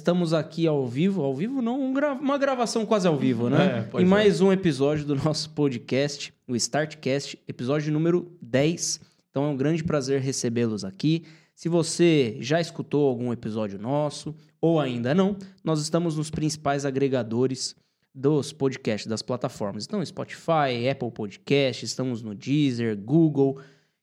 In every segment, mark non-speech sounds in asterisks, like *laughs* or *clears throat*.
Estamos aqui ao vivo, ao vivo não, um uma gravação quase ao vivo, né? É, em é. mais um episódio do *laughs* nosso podcast, o Startcast, episódio número 10. Então é um grande prazer recebê-los aqui. Se você já escutou algum episódio nosso ou ainda não, nós estamos nos principais agregadores dos podcasts das plataformas. Então Spotify, Apple Podcasts, estamos no Deezer, Google,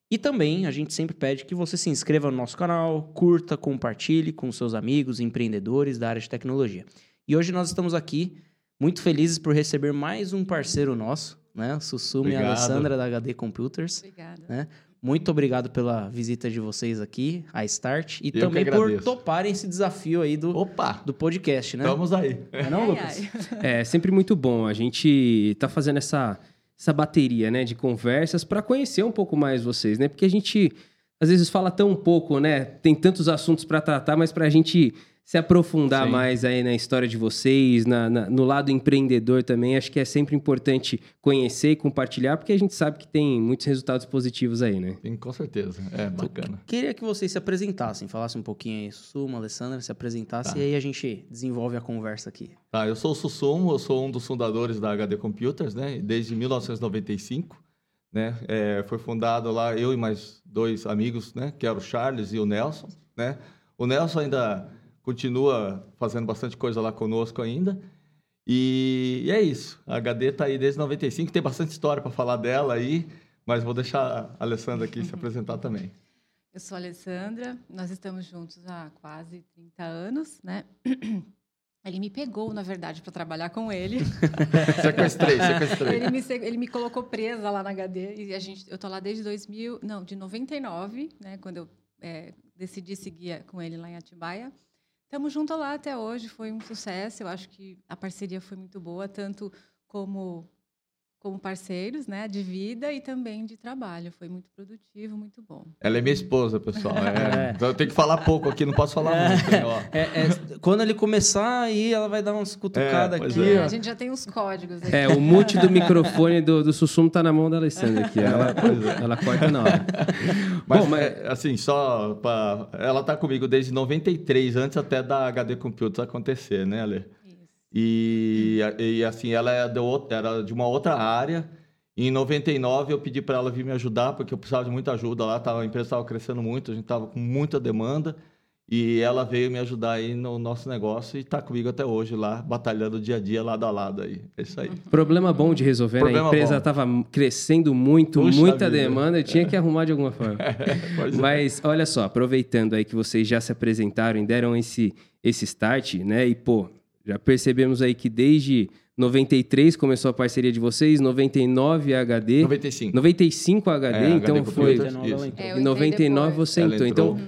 e também a gente sempre pede que você se inscreva no nosso canal, curta, compartilhe com seus amigos, empreendedores da área de tecnologia. E hoje nós estamos aqui muito felizes por receber mais um parceiro nosso, né? Sussumi e Obrigado. Alessandra da HD Computers. Obrigada. Né? Muito obrigado pela visita de vocês aqui, a Start, e que também por toparem esse desafio aí do, Opa! do podcast, né? Estamos aí. Não é não, Ai, Lucas? ai. É sempre muito bom. A gente tá fazendo essa, essa bateria, né, de conversas para conhecer um pouco mais vocês, né? Porque a gente às vezes fala tão pouco, né? Tem tantos assuntos para tratar, mas para a gente se aprofundar Sim. mais aí na história de vocês, na, na- no lado empreendedor também, acho que é sempre importante conhecer e compartilhar, porque a gente sabe que tem muitos resultados positivos aí, né? Sim, com certeza. É bacana. Queria que vocês se apresentassem, falassem um pouquinho aí, Sussuma, Alessandra, se apresentassem, Tá. e aí a gente desenvolve a conversa aqui. Tá, eu sou o Sussumo, eu sou um dos fundadores da HD Computers, né? Desde 1995, né? É, foi fundado lá eu e mais dois amigos, né? Que eram o Charles e o Nelson, né? O Nelson ainda continua fazendo bastante coisa lá conosco ainda. E, e é isso. A HD tá aí desde 95, tem bastante história para falar dela aí, mas vou deixar a Alessandra aqui se *laughs* apresentar também. Eu sou a Alessandra, nós estamos juntos há quase 30 anos, né? *clears throat* Ele me pegou, na verdade, para trabalhar com ele. *laughs* Sequestrei, sequestrei. Ele me, ele me colocou presa lá na HD e a gente, eu tô lá desde 2000, não, de 99, né? Quando eu é, decidi seguir com ele lá em Atibaia. Estamos juntos lá até hoje, foi um sucesso. Eu acho que a parceria foi muito boa, tanto como como parceiros, né, de vida e também de trabalho. Foi muito produtivo, muito bom. Ela é minha esposa, pessoal. É, *laughs* É. Então eu tenho que falar pouco aqui, não posso falar muito. hein, ó. É, é, quando ele começar aí, ela vai dar umas cutucadas É, aqui, É, a gente já tem uns códigos aqui. É, o mute do microfone do, do Sussumo tá na mão da Alessandra aqui. *laughs* Ela, ela corta na hora. Mas, Bom, mas- é, assim, só para Ela tá comigo desde 93, antes até da HD Computers acontecer, né, Ale? Isso. E, e assim, ela é de outra- era de uma outra área. Em 99 eu pedi para ela vir me ajudar, porque eu precisava de muita ajuda lá, tava, a empresa estava crescendo muito, a gente estava com muita demanda. E ela veio me ajudar aí no nosso negócio e está comigo até hoje lá, batalhando dia a dia, lado a lado aí. É isso aí. Problema bom de resolver, né? A empresa estava crescendo muito, Puxa muita vida. demanda, eu tinha que arrumar de alguma forma. *laughs* Pois é. Mas olha só, aproveitando aí que vocês já se apresentaram e deram esse, esse start, né? E pô, já percebemos aí que desde 93 começou a parceria de vocês, 99 a HD, 95. 95 a HD, É, então HD foi. Computers, 99 ela isso. entrou. É, entrei 99 depois. você entrou. Então,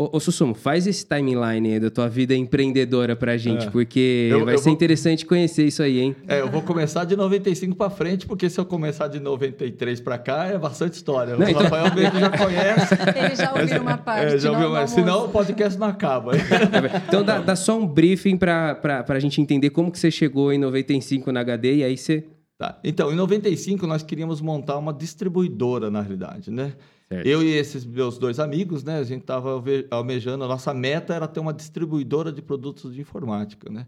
ô, ô Sussumo, faz esse timeline aí da tua vida empreendedora pra gente, É. porque Eu- vai eu ser vou- interessante conhecer isso aí, hein? É, eu vou começar de 95 para frente, porque se eu começar de 93 para cá, é bastante história. Não, o então- Rafael mesmo já conhece. *laughs* Ele já ouviu uma parte. É, já ouviu, almoço. senão o podcast não acaba. *laughs* Então dá, dá só um briefing pra, pra, pra gente entender como que você chegou em 95 na HD e aí você... Tá. Então, em 95, nós queríamos montar uma distribuidora, na realidade, né? Certo. Eu e esses meus dois amigos, né? A gente estava almejando, a nossa meta era ter uma distribuidora de produtos de informática, né?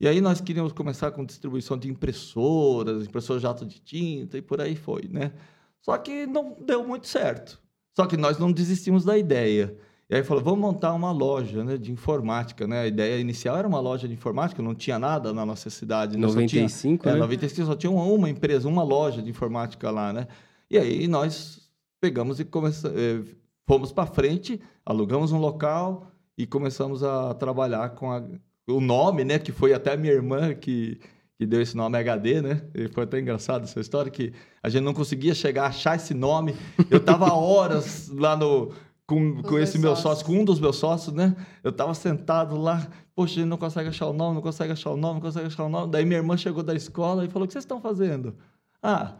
E aí nós queríamos começar com distribuição de impressoras, impressor jato de tinta e por aí foi, né? Só que não deu muito certo. Só que nós não desistimos da ideia. E aí falou, vamos montar uma loja né, de informática, né? A ideia inicial era uma loja de informática, não tinha nada na nossa cidade. né? Só tinha- 95, é, né? 95 só tinha uma, uma empresa, uma loja de informática lá, né? E aí nós pegamos e começa, eh, fomos para frente, alugamos um local e começamos a trabalhar com a- o nome, né? Que foi até a minha irmã que, que deu esse nome HD, né? E foi até engraçado essa história que a gente não conseguia chegar a achar esse nome. Eu tava *laughs* horas lá no com, com esse meu sócios. sócio, com um dos meus sócios, né? Eu tava sentado lá, poxa, a gente não consegue achar o nome, não consegue achar o nome, não consegue achar o nome. Daí minha irmã chegou da escola e falou: O que vocês estão fazendo? Ah,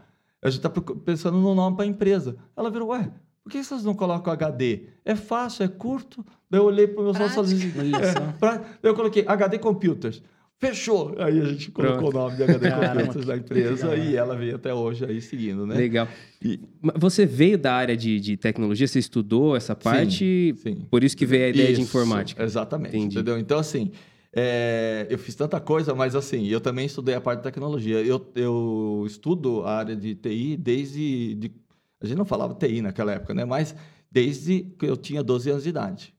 a gente tá procu- pensando no nome para a empresa. Ela virou: Ué, por que vocês não colocam HD? É fácil, é curto. Daí eu olhei para o meu e falei: assim, é, pra- Daí eu coloquei HD Computers. Fechou! Aí a gente colocou Pronto. o nome de HD Computers da empresa legal. e ela veio até hoje aí seguindo, né? Legal. E- Você veio da área de, de tecnologia, você estudou essa parte, Sim. por isso que veio a ideia de Isso, informática. Exatamente. Entendi. Entendeu? Então, assim, é, eu fiz tanta coisa, mas assim, eu também estudei a parte de tecnologia. Eu, eu estudo a área de TI desde. de- a gente não falava TI naquela época, né? Mas desde que eu tinha 12 anos de idade.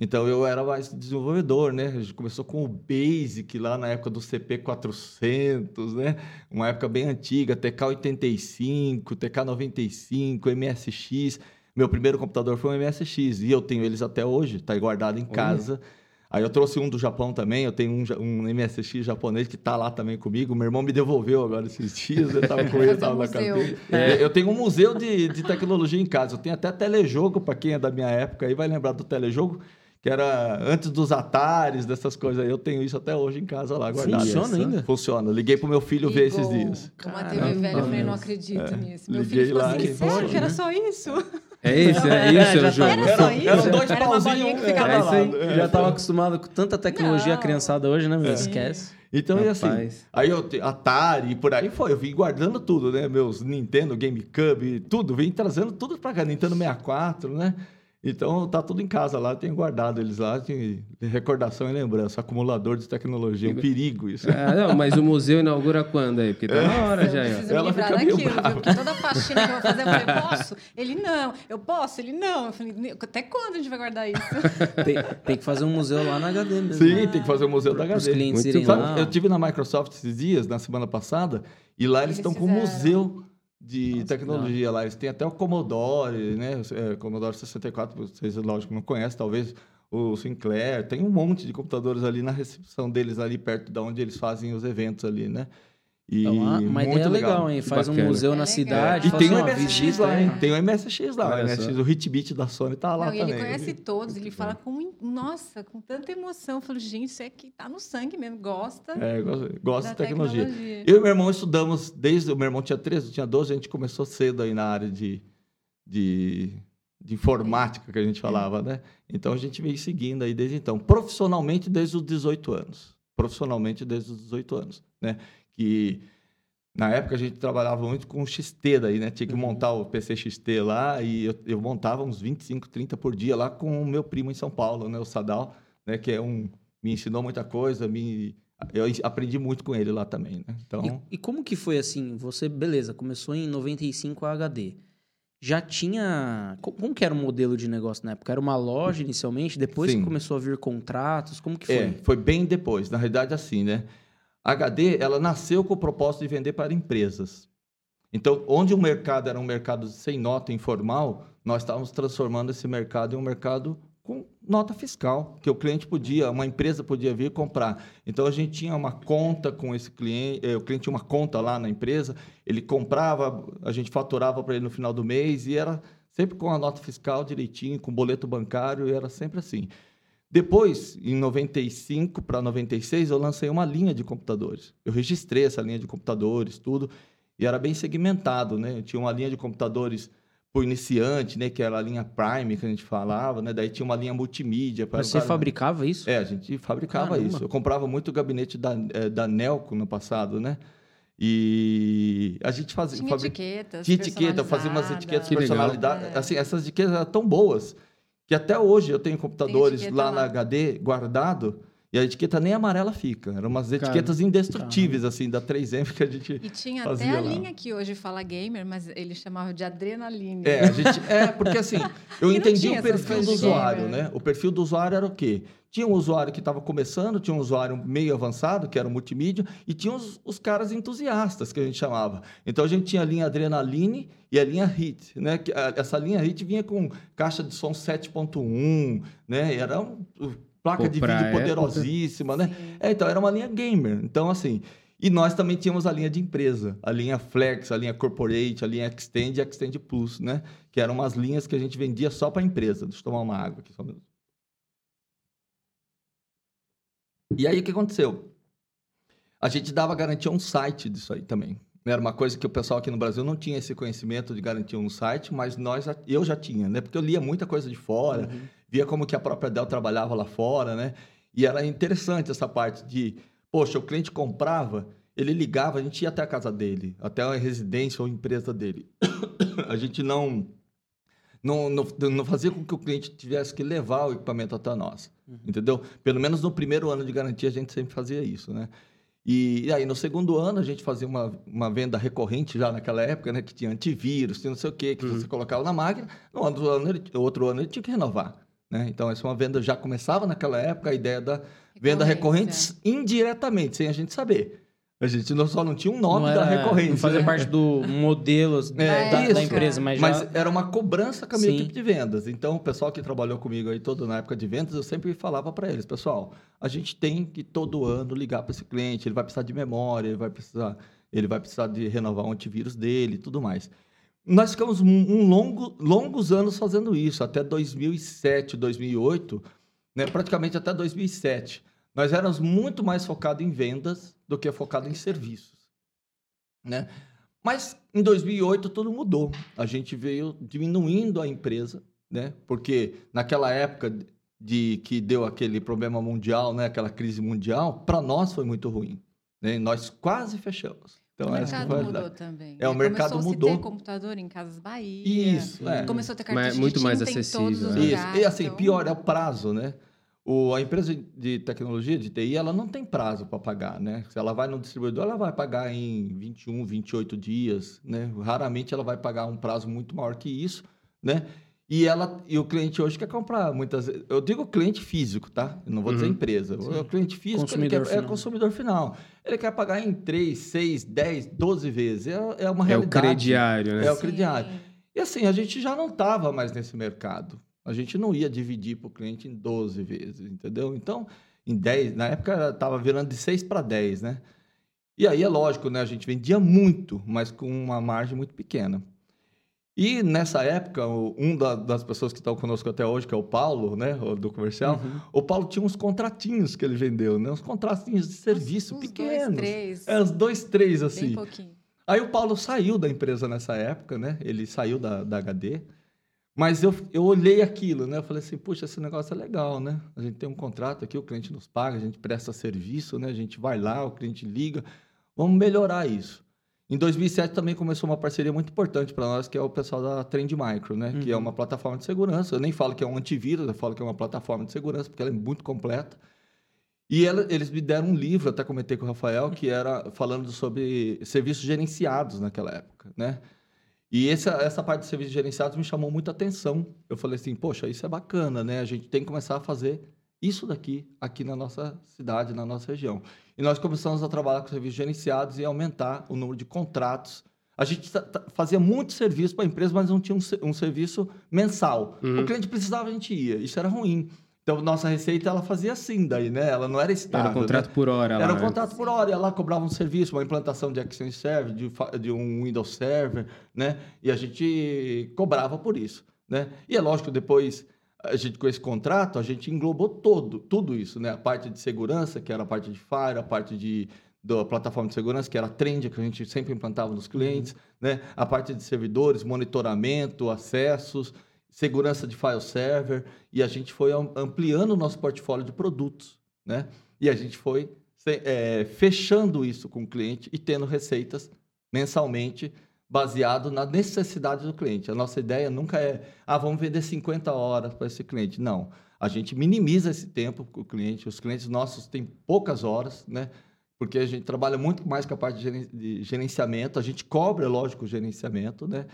Então eu era mais desenvolvedor, né? A gente começou com o Basic lá na época do CP400, né? Uma época bem antiga, TK85, TK95, MSX. Meu primeiro computador foi um MSX e eu tenho eles até hoje, tá aí guardado em casa. Aí eu trouxe um do Japão também, eu tenho um, um MSX japonês que tá lá também comigo. Meu irmão me devolveu agora esses dias, eu tava *laughs* com ele, Fazer tava um na museu. carteira. É, Eu tenho um museu de, de tecnologia em casa. Eu tenho até telejogo, para quem é da minha época aí vai lembrar do telejogo, que era antes dos Atares, dessas coisas aí. Eu tenho isso até hoje em casa lá guardado. Funciona ainda? Funciona. Liguei pro meu filho ver esses dias. Uma TV velha, eu falei, não acredito nisso. Meu liguei filho ficou lá assim, sério que era né? só isso? É isso, é É, isso, é o jogo. Era só isso? Eram dois pauzinhos, que é, ficava é isso aí. lá. É. Já estava acostumado com tanta tecnologia Não. criançada hoje, né, meu? É. Esquece. Então, e assim, Rapaz. aí eu te- Atari e por aí foi, eu vim guardando tudo, né? Meus Nintendo, GameCube, tudo, vim trazendo tudo pra cá, Nintendo 64, né? Então tá tudo em casa lá, eu tenho guardado eles lá, de recordação e lembrança, acumulador de tecnologia, um perigo isso. Ah, não, mas o museu inaugura quando aí? Porque tá na hora já. Eu preciso me Ela meio daquilo, brava. Porque toda faxina que eu vou fazer, eu falei, *laughs* posso? Ele, não. Eu posso? Ele, não. Eu falei, até quando a gente vai guardar isso? *laughs* Tem, tem que fazer um museu lá na HD mesmo. Sim, tem que fazer o Museu da Os HD. clientes Muito irem Sabe, lá. eu tive na Microsoft esses dias, na semana passada, e lá eles, Eles estão com um fizeram. museu de Nossa, tecnologia lá. Eles têm até o Commodore, né? É, Commodore 64, vocês lógico não conhecem, talvez o Sinclair. Tem um monte de computadores ali na recepção deles, ali perto de onde eles fazem os eventos ali, né? E É uma, uma muito ideia legal, hein? Que Faz um bacana. museu É na legal. cidade, E faz tem o MSX visita, lá, hein? hein? Tem o MSX lá, Olha o MSX, só. o Hitbit da Sony tá lá Não, também. ele conhece viu? todos, ele fala com, nossa, com tanta emoção. Eu falo, gente, isso é que tá no sangue mesmo, gosta É, gosta, de tecnologia. tecnologia. Eu e meu irmão estudamos desde. O meu irmão tinha 13, eu tinha 12, a gente começou cedo aí na área de, de, de informática, que a gente falava, né? Então a gente veio seguindo aí desde então. Profissionalmente, desde os 18 anos. Profissionalmente, desde os 18 anos, né? Que na época a gente trabalhava muito com XT daí, né? Tinha que Uhum. montar o PC XT lá e eu, eu montava uns 25, 30 por dia lá com o meu primo em São Paulo, né? O Sadal, né? Que é um... Me ensinou muita coisa, me... Eu aprendi muito com ele lá também, né? Então... E, e como que foi assim? Você, beleza, começou em 95 a HD. Já tinha. co- Como que era o modelo de negócio na época? Era uma loja inicialmente, depois Sim. que começou a vir contratos? Como que foi? É, foi bem depois. Na realidade, assim, né? A HD, ela nasceu com o propósito de vender para empresas. Então, onde o mercado era um mercado sem nota informal, nós estávamos transformando esse mercado em um mercado com nota fiscal, que o cliente podia, uma empresa podia vir comprar. Então, a gente tinha uma conta com esse cliente, eh, o cliente tinha uma conta lá na empresa, ele comprava, a gente faturava para ele no final do mês e era sempre com a nota fiscal direitinho, com boleto bancário, e era sempre assim. Depois, em 95 para 96, eu lancei uma linha de computadores. Eu registrei essa linha de computadores, tudo, e era bem segmentado, né? Eu tinha uma linha de computadores para o iniciante, né? Que era a linha Prime, que a gente falava, né? Daí tinha uma linha multimídia. para Mas o você cara- fabricava isso? É, a gente fabricava Caramba. isso. Eu comprava muito o gabinete da, eh, da Nelco no passado, né? E a gente fazia... Tinha fabri- etiquetas. tinha etiqueta, fazia umas etiquetas Que legal. personalidades. É. Assim, essas etiquetas eram tão boas que até hoje eu tenho computadores lá. na HD guardado e a etiqueta nem amarela fica. Eram umas etiquetas indestrutíveis, assim, da 3M que a gente. E tinha fazia até a lá. linha que hoje fala gamer, mas ele chamava de adrenalina. É, a gente. É, porque assim, *laughs* eu entendi o perfil do usuário, gamer. né? O perfil do usuário era o quê? Tinha um usuário que estava começando, tinha um usuário meio avançado, que era o multimídia, e tinha os, os caras entusiastas, que a gente chamava. Então a gente tinha a linha Adrenaline e a linha Hit, né? Que, a- essa linha Hit vinha com caixa de som 7.1, né? E Era um- placa Pô, de vídeo época. poderosíssima, né? Sim. É, então era uma linha gamer. Então, assim. E nós também tínhamos a linha de empresa, a linha Flex, a linha Corporate, a linha Extend e a Extend Plus, né? Que eram umas linhas que a gente vendia só para empresa. Deixa eu tomar uma água aqui só minuto. E aí o que aconteceu? A gente dava garantia a um site disso aí também. Era uma coisa que o pessoal aqui no Brasil não tinha esse conhecimento de garantia um site, mas nós, eu já tinha, né? Porque eu lia muita coisa de fora, Uhum. Via como que a própria Dell trabalhava lá fora, né? E era interessante essa parte de Poxa, o cliente comprava, ele ligava, a gente ia até a casa dele, até a residência ou empresa dele. *coughs* a gente não, não, não, não fazia com que o cliente tivesse que levar o equipamento até nós, uhum. entendeu? Pelo menos no primeiro ano de garantia a gente sempre fazia isso, né? E, e, aí, no segundo ano, a gente fazia uma, uma venda recorrente já naquela época, né? Que tinha antivírus, tinha não sei o quê, que uhum. você colocava na máquina. No outro ano, ele, outro ano, ele tinha que renovar. Né? Então, essa é uma venda já começava naquela época, a ideia da venda recorrente indiretamente, sem a gente saber. A gente não, só não tinha um nome era, da recorrência. Não fazia né? parte do *laughs* modelo é, da, da, empresa, mas, mas já... era uma cobrança com a minha Sim. equipe de vendas. Então, o pessoal que trabalhou comigo aí todo na época de vendas, eu sempre falava para eles, pessoal, a gente tem que todo ano ligar para esse cliente, ele vai precisar de memória, ele vai precisar, ele vai precisar de renovar o antivírus dele e tudo mais. Nós ficamos um longo, longos anos fazendo isso, até 2007, 2008, né, praticamente até 2007. Nós éramos muito mais focados em vendas do que focado em serviços, né? Mas em 2008 tudo mudou. A gente veio diminuindo a empresa, né? Porque naquela época de que deu aquele problema mundial, né? Aquela crise mundial, para nós foi muito ruim. Né? Nós quase fechamos. Então, o mercado mudou também. É, o mercado Começou mudou. Começou a ter computador em Casas Bahia. Isso, é. Começou a ter cartucho Mas, muito mais acessível. Isso. Lugares, e assim, então... pior é o prazo, né? O, a empresa de tecnologia, de TI, ela não tem prazo para pagar, né? Se ela vai no distribuidor, ela vai pagar em 21, 28 dias, né? Raramente ela vai pagar um prazo muito maior que isso, né? E, ela, e o cliente hoje quer comprar muitas vezes. Eu digo cliente físico, tá? Eu não vou uhum. dizer empresa. Sim. O cliente físico consumidor quer, é consumidor final. Ele quer pagar em 3, 6, 10, 12 vezes. É, é uma realidade. É o crediário, né? É o crediário. E assim, a gente já não estava mais nesse mercado. A gente não ia dividir para o cliente em 12 vezes, entendeu? Então, em 10, na época estava virando de 6 para 10, né? E aí é lógico, né? A gente vendia muito, mas com uma margem muito pequena. E nessa época, um da, das pessoas que estão conosco até hoje, que é o Paulo, né, do comercial, uhum. o Paulo tinha uns contratinhos que ele vendeu, né? Uns contratinhos de serviço uns, uns pequenos. Dois, três. É, uns dois, três, assim. Bem pouquinho. Aí o Paulo saiu da empresa nessa época, né? Ele saiu da, da HD. Mas eu, eu olhei aquilo, né? Eu falei assim, puxa, esse negócio é legal, né? A gente tem um contrato aqui, o cliente nos paga, a gente presta serviço, né? A gente vai lá, o cliente liga. Vamos melhorar isso. Em 2007 também começou uma parceria muito importante para nós, que é o pessoal da Trend Micro, né? Uhum. Que é uhum. uma plataforma de segurança. Eu nem falo que é um antivírus, eu falo que é uma plataforma de segurança, porque ela é muito completa. E ela, eles me deram um livro, até comentei com o Rafael, que era falando sobre serviços gerenciados naquela época, né? E essa, essa parte de serviços gerenciados me chamou muita atenção. Eu falei assim, poxa, isso é bacana, né? A gente tem que começar a fazer isso daqui, aqui na nossa cidade, na nossa região. E nós começamos a trabalhar com serviços gerenciados e aumentar o número de contratos. A gente fazia muito serviço para a empresa, mas não tinha um, um serviço mensal. Uhum. O cliente precisava, a gente ia. Isso era ruim. Então, nossa receita, ela fazia assim daí, né? Ela não era estável. Era contrato né? por hora. Era lá, um né? contrato por hora. E ela cobrava um serviço, uma implantação de Exchange Server, de, de um Windows Server, né? E a gente cobrava por isso, né? E é lógico, depois, a gente com esse contrato, a gente englobou todo, tudo isso, né? A parte de segurança, que era a parte de Fire, a parte de da plataforma de segurança, que era a Trend, que a gente sempre implantava nos clientes, uhum. né? A parte de servidores, monitoramento, acessos, segurança de file server, e a gente foi ampliando o nosso portfólio de produtos, né? E a gente foi é, fechando isso com o cliente e tendo receitas mensalmente baseado na necessidade do cliente. A nossa ideia nunca é, ah, vamos vender 50 horas para esse cliente. Não. A gente minimiza esse tempo com o cliente. Os clientes nossos têm poucas horas, né? Porque a gente trabalha muito mais com a parte de gerenciamento. A gente cobra, lógico, o gerenciamento, né?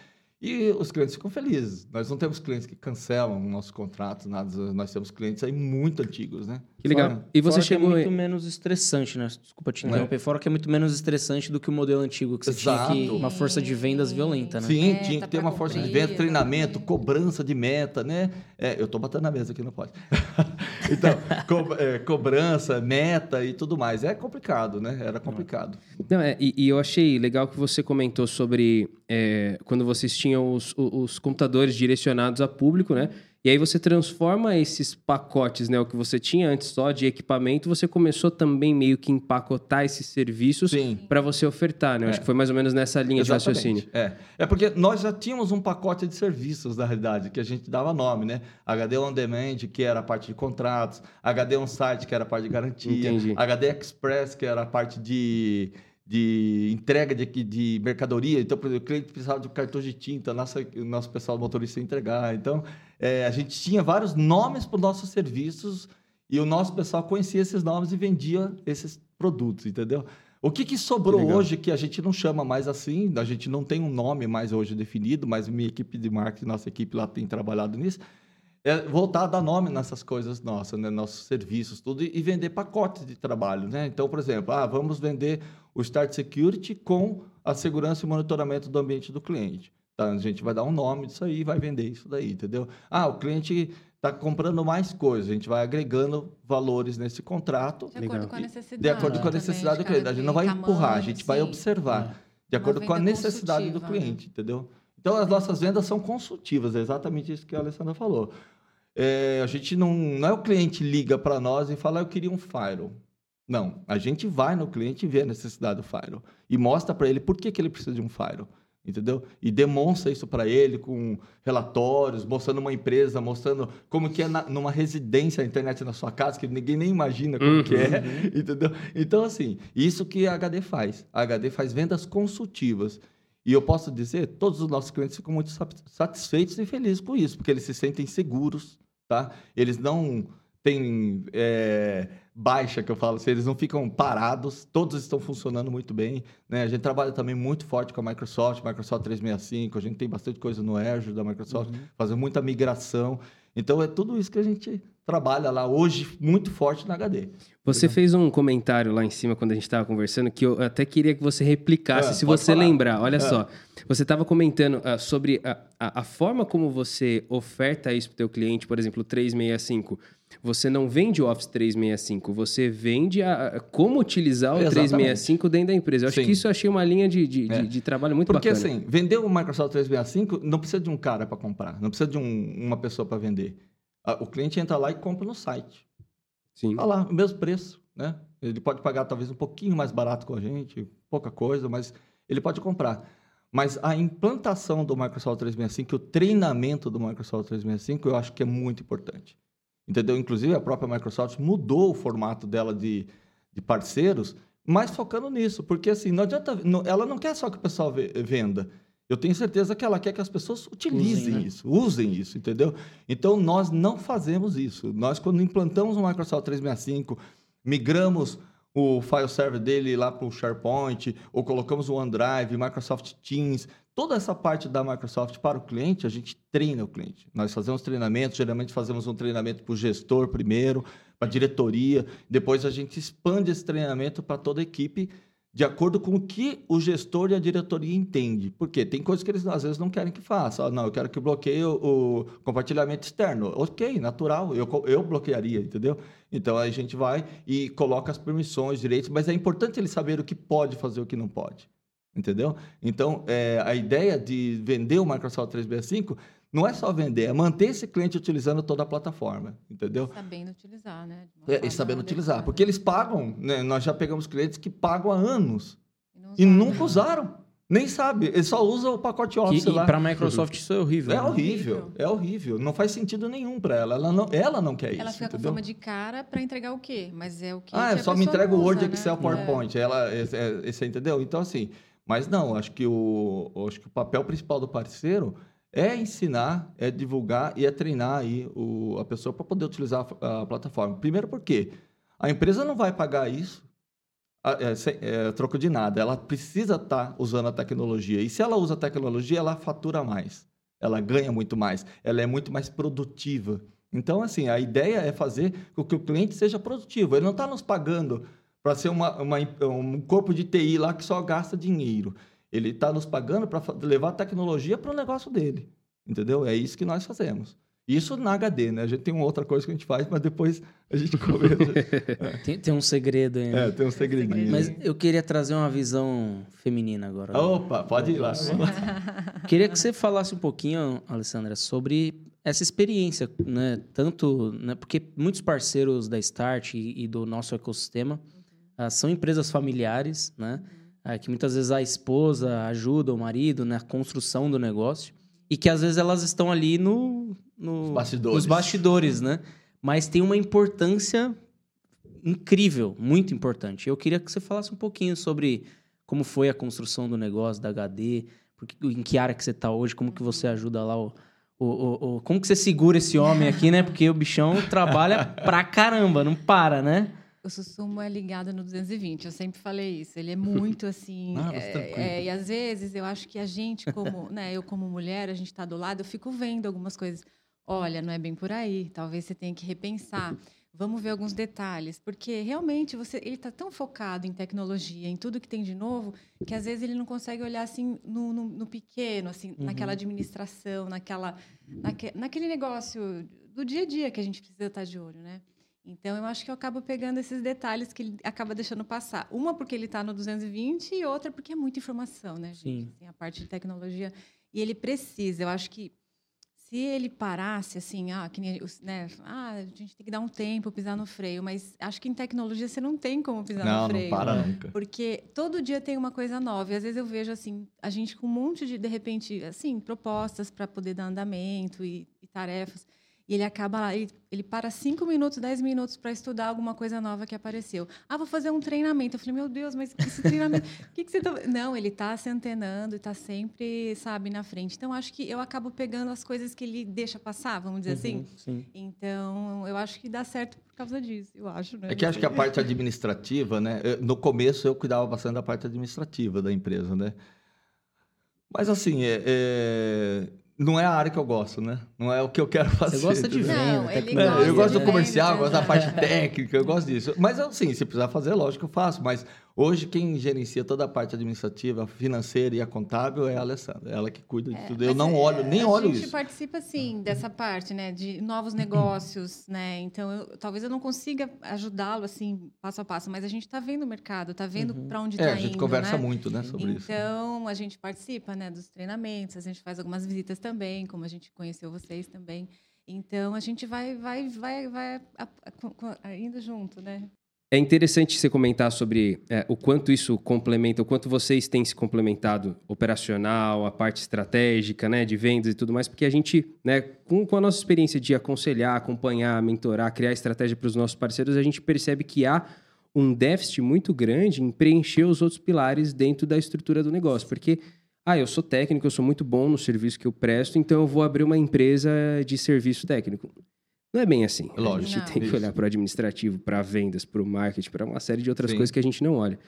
E os clientes ficam felizes. Nós não temos clientes que cancelam o nosso contrato, nada. Nós temos clientes aí muito antigos, né? Que legal. Fora, e você chegou que é muito menos estressante, né? Desculpa te interromper. É. Fora que é muito menos estressante do que o modelo antigo, que você Exato. tinha que uma força de vendas violenta, né? Sim, é, tinha que ter uma força de vendas, treinamento, cobrança de meta, né? É, eu tô batendo na mesa aqui, não pode. *laughs* então, co é, cobrança, meta e tudo mais. É complicado, né? Era complicado. Não, é, e, e eu achei legal que você comentou sobre é, quando vocês tinham os, os, os computadores direcionados a público, né? E aí você transforma esses pacotes, né? O que você tinha antes só de equipamento, você começou também meio que empacotar esses serviços para você ofertar, né? Eu Acho que foi mais ou menos nessa linha de raciocínio. É. é porque nós já tínhamos um pacote de serviços, na realidade, que a gente dava nome, né? HD On Demand, que era a parte de contratos, HD On Site, que era a parte de garantia, Entendi. HD Express, que era a parte de, de entrega de, de mercadoria. Então, por exemplo, o cliente precisava de um cartão de tinta, nossa, o nosso pessoal motorista ia entregar. Então, é, a gente tinha vários nomes para os nossos serviços e o nosso pessoal conhecia esses nomes e vendia esses produtos, entendeu? O que, que sobrou Legal. hoje que a gente não chama mais assim, a gente não tem um nome mais hoje definido, mas minha equipe de marketing, nossa equipe lá tem trabalhado nisso, é voltar a dar nome nessas coisas nossas, né? nossos serviços, tudo, e vender pacotes de trabalho. Né? Então, por exemplo, ah, vamos vender o Start Security com a segurança e monitoramento do ambiente do cliente. Tá? A gente vai dar um nome disso aí e vai vender isso daí, entendeu? Ah, o cliente está comprando mais coisas, a gente vai agregando valores nesse contrato De acordo Legal. com a necessidade. de acordo com a necessidade do de cliente. A gente não vai empurrar, a gente vai sim. observar de Uma acordo com a necessidade do né? cliente, entendeu? Então, as nossas vendas são consultivas, é exatamente isso que a Alessandra falou. É, a gente não, não é o cliente liga para nós e fala, "Ah, eu queria um firewall. Não, a gente vai no cliente e vê a necessidade do firewall e mostra para ele por que, que ele precisa de um firewall, entendeu? E demonstra isso para ele com relatórios, mostrando uma empresa, mostrando como que é na- numa residência a internet na sua casa, que ninguém nem imagina como Uhum. que é, *laughs* entendeu? Então, assim, isso que a HD faz. A HD faz vendas consultivas. E eu posso dizer, todos os nossos clientes ficam muito sat- satisfeitos e felizes com isso, porque eles se sentem seguros, tá? Eles não têm é, baixa, que eu falo assim, eles não ficam parados, todos estão funcionando muito bem, né? A gente trabalha também muito forte com a Microsoft, Microsoft 365, a gente tem bastante coisa no Azure da Microsoft, fazendo muita migração. Então, é tudo isso que a gente trabalha lá hoje, muito forte na HD. Você fez um comentário lá em cima quando a gente estava conversando que eu até queria que você replicasse, Ah, se você falar. lembrar. Olha Ah. só, você estava comentando ah, sobre a, a, a forma como você oferta isso para o teu cliente, por exemplo, o 365. Você não vende o Office 365, você vende a, a- como utilizar o Exatamente. 365 dentro da empresa. Eu acho Sim. que isso eu achei uma linha de, de, É. de- de trabalho muito Porque bacana. assim, vender o Microsoft 365 não precisa de um cara para comprar, não precisa de um- uma pessoa para vender. O cliente entra lá e compra no site. Sim. Tá lá, o mesmo preço, né? Ele pode pagar talvez um pouquinho mais barato com a gente, pouca coisa, mas ele pode comprar. Mas a implantação do Microsoft 365, o treinamento do Microsoft 365, eu acho que é muito importante. Entendeu? Inclusive, a própria Microsoft mudou o formato dela de, de parceiros, mas focando nisso, porque assim, não adianta, ela não quer só que o pessoal ve- venda. Eu tenho certeza que ela quer que as pessoas utilizem Usem, né? isso, usem isso, entendeu? Então, nós não fazemos isso. Nós, quando implantamos o Microsoft 365, migramos o file server dele lá para o SharePoint, ou colocamos o OneDrive, Microsoft Teams, toda essa parte da Microsoft para o cliente, a gente treina o cliente. Nós fazemos treinamentos, geralmente fazemos um treinamento para o gestor primeiro, para a diretoria, depois a gente expande esse treinamento para toda a equipe, de acordo com o que o gestor e a diretoria entende. Porque tem coisas que eles às vezes não querem que faça. Ah, não, eu quero que bloqueie o, o compartilhamento externo. Ok, natural, eu, eu bloquearia, entendeu? Então a gente vai e coloca as permissões, direitos, mas é importante ele saber o que pode fazer e o que não pode. Entendeu? Então, é, a ideia de vender o Microsoft 365 não é só vender, é manter esse cliente utilizando toda a plataforma, entendeu? Sabendo utilizar, né? É, forma e sabendo utilizar. adequada. Porque eles pagam, né? nós já pegamos clientes que pagam há anos não e usaram. nunca usaram. Nem sabe. Ele só usa o pacote Que, Office e lá. para a Microsoft isso é horrível. É né? horrível, é horrível. Não faz sentido nenhum para ela. Ela não, ela não quer Ela isso, fica com entendeu? fome de cara para entregar o quê? Mas é o quê? Ah, que é a só me entrega o usa, Word, né? Excel, É. PowerPoint. Ela, esse, é- esse, entendeu? Então, assim, mas não, acho que, o, acho que o papel principal do parceiro é ensinar, é divulgar e é treinar aí o, a pessoa para poder utilizar a, a plataforma. Primeiro porque a empresa não vai pagar isso é, sem- é, troco de nada. Ela precisa estar usando a tecnologia. E se ela usa a tecnologia, ela fatura mais. Ela ganha muito mais. Ela é muito mais produtiva. Então, assim, a ideia é fazer com que o cliente seja produtivo. Ele não está nos pagando para ser uma, uma- um corpo de TI lá que só gasta dinheiro. Ele está nos pagando para levar a tecnologia para o negócio dele. Entendeu? É isso que nós fazemos. Isso na HD, né? A gente tem uma outra coisa que a gente faz, mas depois a gente comenta. *laughs* Tem, tem um segredo aí. né? é, tem um segredinho. Mas eu queria trazer uma visão feminina agora. Opa, pode ir lá. *laughs* Queria que você falasse um pouquinho, Alessandra, sobre essa experiência, né? Tanto, né? Porque muitos parceiros da Start e, e do nosso ecossistema ah, são empresas familiares, né? Ah, que muitas vezes a esposa ajuda o marido na construção do negócio e que às vezes elas estão ali no, no Os bastidores. nos bastidores, né? Mas tem uma importância incrível, muito importante. Eu queria que você falasse um pouquinho sobre como foi a construção do negócio da HD, porque, em que área que você está hoje, como que você ajuda lá o, o, o, o- como que você segura esse homem aqui, né? Porque o bichão trabalha pra caramba, não para, né? O Sussumo é ligado no 220, eu sempre falei isso. Ele é muito *laughs* assim. Ah, é, é, e às vezes eu acho que a gente, como, *laughs* né, eu como mulher, a gente está do lado, eu fico vendo algumas coisas. Olha, não é bem por aí, talvez você tenha que repensar. *laughs* Vamos ver alguns detalhes, porque realmente você, ele está tão focado em tecnologia, em tudo que tem de novo, que às vezes ele não consegue olhar assim no, no- no pequeno, assim, naquela administração, naquela, naque, naquele negócio do dia a dia que a gente precisa estar de olho, né? Então, eu acho que eu acabo pegando esses detalhes que ele acaba deixando passar. Uma porque ele está no 220 e outra porque é muita informação, né, gente? Sim. Assim, a parte de tecnologia. E ele precisa, eu acho que se ele parasse assim, ah, que nem né, ah, a gente tem que dar um tempo, pisar no freio, mas acho que em tecnologia você não tem como pisar Não, no não freio. para né? nunca. Porque todo dia tem uma coisa nova. E às vezes eu vejo assim, a gente com um monte de, de repente, assim, propostas para poder dar andamento e, e tarefas. E ele acaba lá, ele, ele para cinco minutos, dez minutos para estudar alguma coisa nova que apareceu. Ah, vou fazer um treinamento. Eu falei, meu Deus, mas esse treinamento. O *laughs* que, que você tá. Não, ele está se antenando e está sempre, sabe, na frente. Então, acho que eu acabo pegando as coisas que ele deixa passar, vamos dizer assim. Uhum, sim. Então, eu acho que dá certo por causa disso, eu acho, né? É que acho que a parte administrativa, né? eu- No começo eu cuidava bastante da parte administrativa da empresa, né? Mas assim, é, é, não é a área que eu gosto, né? Não é o que eu quero fazer. Você gosta de venda, Não, ele tecnologia. É, eu gosto de do comercial, venda, gosto da de- parte técnica, eu gosto disso. Mas assim, se precisar fazer, lógico que eu faço. Mas hoje quem gerencia toda a parte administrativa, financeira e a contábil é a Alessandra. Ela que cuida de tudo. Eu não é, olho, nem a olho gente isso. participa, sim, dessa parte, né? De novos *clears throat* negócios, né? Então, eu- talvez eu não consiga ajudá-lo, assim, passo a passo. Mas a gente está vendo o mercado, está vendo Uhum. para onde É, está a gente indo, conversa né? muito, né, sobre isso. Então, a gente participa, né? Dos treinamentos. A gente faz algumas visitas também, como a gente conheceu vocês também. Então, a gente vai, vai, vai, vai a- a- com- indo junto, né? É interessante você comentar sobre é, o quanto isso complementa, o quanto vocês têm se complementado operacional, a parte estratégica, né, de vendas e tudo mais, porque a gente, né, com, com a nossa experiência de aconselhar, acompanhar, mentorar, criar estratégia para os nossos parceiros, a gente percebe que há um déficit muito grande em preencher os outros pilares dentro da estrutura do negócio, porque ah, eu sou técnico, eu sou muito bom no serviço que eu presto, então eu vou abrir uma empresa de serviço técnico. Não é bem assim. Lógico. A gente Não. tem que olhar para o administrativo, para vendas, para o marketing, para uma série de outras Sim. coisas que a gente não olha.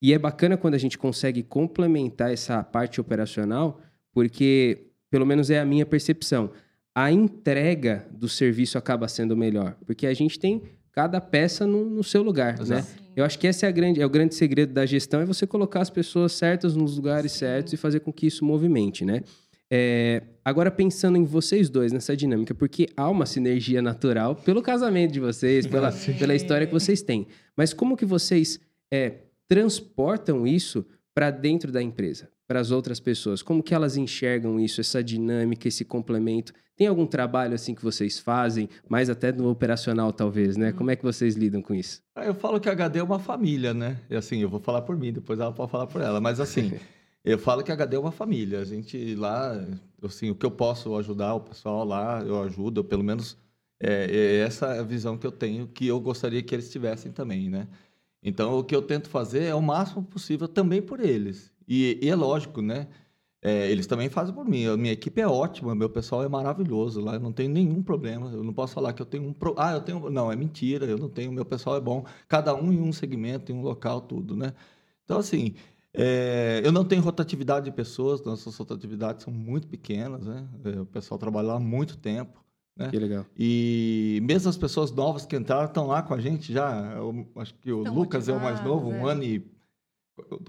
E é bacana quando a gente consegue complementar essa parte operacional, porque, pelo menos é a minha percepção, a entrega do serviço acaba sendo melhor. Porque a gente tem cada peça no, no seu lugar, né? Exato. Eu acho que esse é, a grande, é o grande segredo da gestão, é você colocar as pessoas certas nos lugares Sim. certos e fazer com que isso movimente, né? É, agora, pensando em vocês dois, nessa dinâmica, porque há uma sinergia natural pelo casamento de vocês, *laughs* pela, Sim. pela história que vocês têm. Mas como que vocês é, transportam isso para dentro da empresa, para as outras pessoas? Como que elas enxergam isso, essa dinâmica, esse complemento? Tem algum trabalho assim que vocês fazem, mais até no operacional talvez, né? Como é que vocês lidam com isso? Ah, Eu falo que a HD é uma família, né? E assim, eu vou falar por mim, depois ela pode falar por ela. Mas assim, *laughs* eu falo que a HD é uma família. A gente lá, assim, o que eu posso ajudar o pessoal lá, eu ajudo. Pelo menos é, é essa a visão que eu tenho, que eu gostaria que eles tivessem também, né? Então, o que eu tento fazer é o máximo possível também por eles. E, e é lógico, né? É, eles também fazem por mim. A minha equipe é ótima, meu pessoal é maravilhoso lá, eu não tenho nenhum problema. Eu não posso falar que eu tenho um. Pro... Ah, eu tenho. Não, é mentira, eu não tenho. Meu pessoal é bom. Cada um em um segmento, em um local, tudo, né? Então, assim, é, eu não tenho rotatividade de pessoas, nossas rotatividades são muito pequenas, né? É, o pessoal trabalha lá há muito tempo. Que legal. E mesmo as pessoas novas que entraram estão lá com a gente já. Eu acho que o Estão Lucas é o mais novo, um motivadas, ano e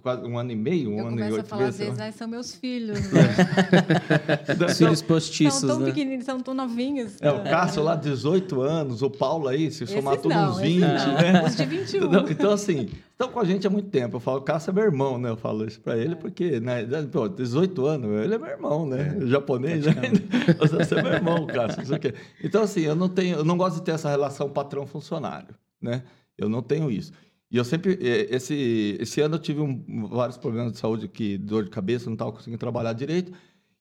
quase um ano e meio, um eu ano e começo a oito falar, às meses. vezes, ah, são meus filhos. Né? *laughs* Os filhos são postiços, tão né? pequenininhos, são tão novinhos. É, o Cássio lá, 18 anos, o Paulo aí, se somar todos uns esses 20, não. né? Os de 21. Então, então, assim, estão com a gente há muito tempo. Eu falo, Cássio é meu irmão, né? Eu falo isso pra ele, porque, né? Pô, 18 anos, ele é meu irmão, né? Japonês, né? *laughs* Você é meu irmão, Cássio. Isso aqui. Então, assim, eu não tenho, eu não gosto de ter essa relação patrão-funcionário, né? Eu não tenho isso. E eu sempre, esse, esse ano eu tive um- vários problemas de saúde aqui, dor de cabeça, não estava conseguindo trabalhar direito.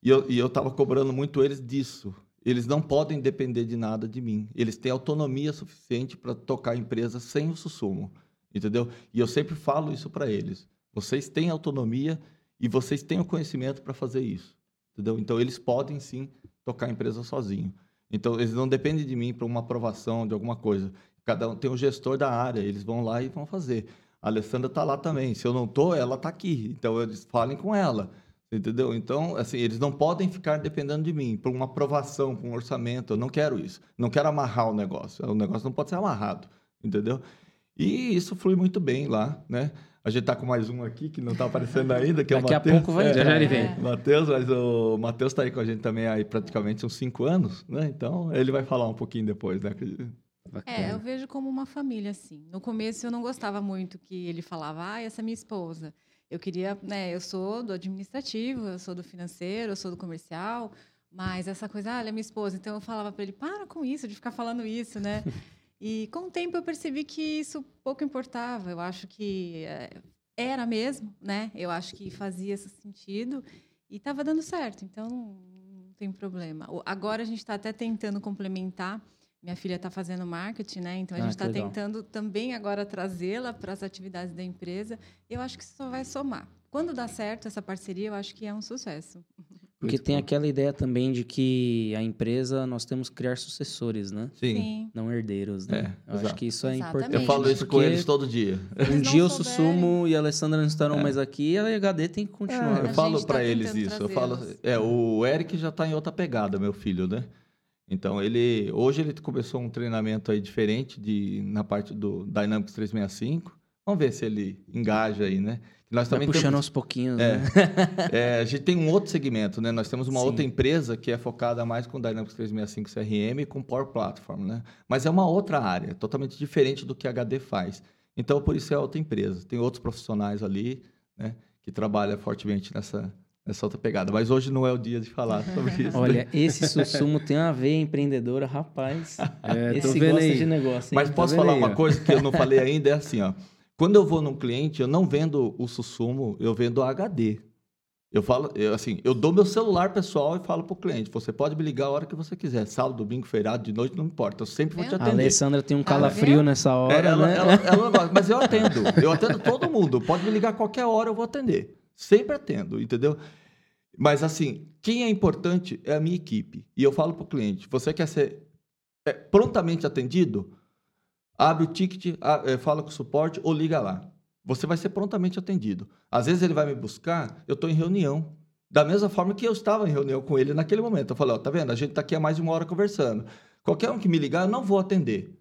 E eu, e estava cobrando muito eles disso. Eles não podem depender de nada de mim. Eles têm autonomia suficiente para tocar a empresa sem o sussumo, entendeu? E eu sempre falo isso para eles. Vocês têm autonomia e vocês têm o conhecimento para fazer isso, entendeu? Então eles podem sim tocar a empresa sozinho. Então eles não dependem de mim para uma aprovação de alguma coisa. Cada um tem um gestor da área, eles vão lá e vão fazer. A Alessandra está lá também. Se eu não tô, ela está aqui. Então eles falem com ela. Entendeu? Então, assim, eles não podem ficar dependendo de mim por uma aprovação, por um orçamento. Eu não quero isso. Não quero amarrar o negócio. O negócio não pode ser amarrado. Entendeu? E isso flui muito bem lá, né? A gente tá com mais um aqui que não está aparecendo ainda, que é o Daqui a Matheus. pouco vai É, Já já ele vem. Matheus, mas o Matheus está aí com a gente também há praticamente uns cinco anos, né? Então, ele vai falar um pouquinho depois, né? Acredito. É, eu vejo como uma família, assim. No começo eu não gostava muito que ele falava, ah, essa é minha esposa. Eu queria, né, eu sou do administrativo, eu sou do financeiro, eu sou do comercial, mas essa coisa, ah, ela é minha esposa. Então eu falava para ele, para com isso, de ficar falando isso, né? *laughs* E com o tempo eu percebi que isso pouco importava. Eu acho que eh, era mesmo, né? Eu acho que fazia esse sentido e estava dando certo, então não tem problema. Agora a gente está até tentando complementar. Minha filha está fazendo marketing, né? Então a Ah, gente está tentando também agora trazê-la para as atividades da empresa. Eu acho que isso só vai somar. Quando dá certo essa parceria, eu acho que é um sucesso. *laughs* Porque Muito tem bom. aquela ideia também de que a empresa nós temos que criar sucessores, né? Sim. Não herdeiros, né? É, eu acho exato. que isso é Exatamente. importante. Eu falo isso com eles todo dia. eles Um dia o Sussumo e a Alessandra não estarão É. mais aqui, a HD tem que continuar. É, eu falo tá para eles isso. Eu falo, é, o Eric já está em outra pegada, meu filho, né? Então ele hoje ele começou um treinamento aí diferente de na parte do Dynamics 365. Vamos ver se ele engaja aí, né? Nós Vai também puxando temos, aos pouquinhos, É. né? *laughs* é, a gente tem um outro segmento, né? Nós temos uma Sim. outra empresa que é focada mais com Dynamics 365 CRM e com Power Platform, né? Mas é uma outra área, totalmente diferente do que a HD faz. Então, por isso é outra empresa. Tem outros profissionais ali, né? Que trabalham fortemente nessa, nessa outra pegada. Mas hoje não é o dia de falar *laughs* sobre isso. né? Olha, esse Sussumo tem uma veia empreendedora, rapaz. *laughs* É, tô esse vendo gosta aí. de negócio, hein? Mas posso falar aí, uma ó? coisa que eu não falei *laughs* ainda? É assim, ó. Quando eu vou num cliente, eu não vendo o Sussumo, eu vendo a HD. Eu falo, eu, assim, eu dou meu celular pessoal e falo pro cliente, você pode me ligar a hora que você quiser, sábado, domingo, feriado, de noite, não importa, eu sempre vou te Vendo? A atender. Alessandra tem um Tá calafrio vendo? nessa É, hora, ela, né? ela- ela mas eu atendo. Eu atendo todo mundo. Pode me ligar a qualquer hora, eu vou atender. Sempre atendo, entendeu? Mas assim, quem é importante é a minha equipe. E eu falo para o cliente: você quer ser é, prontamente atendido? Abre o ticket, é, fala com o suporte ou liga lá. Você vai ser prontamente atendido. Às vezes ele vai me buscar, eu estou em reunião. Da mesma forma que eu estava em reunião com ele naquele momento. Eu falei: ó, tá vendo? A gente está aqui há mais de uma hora conversando. Qualquer um que me ligar, eu não vou atender.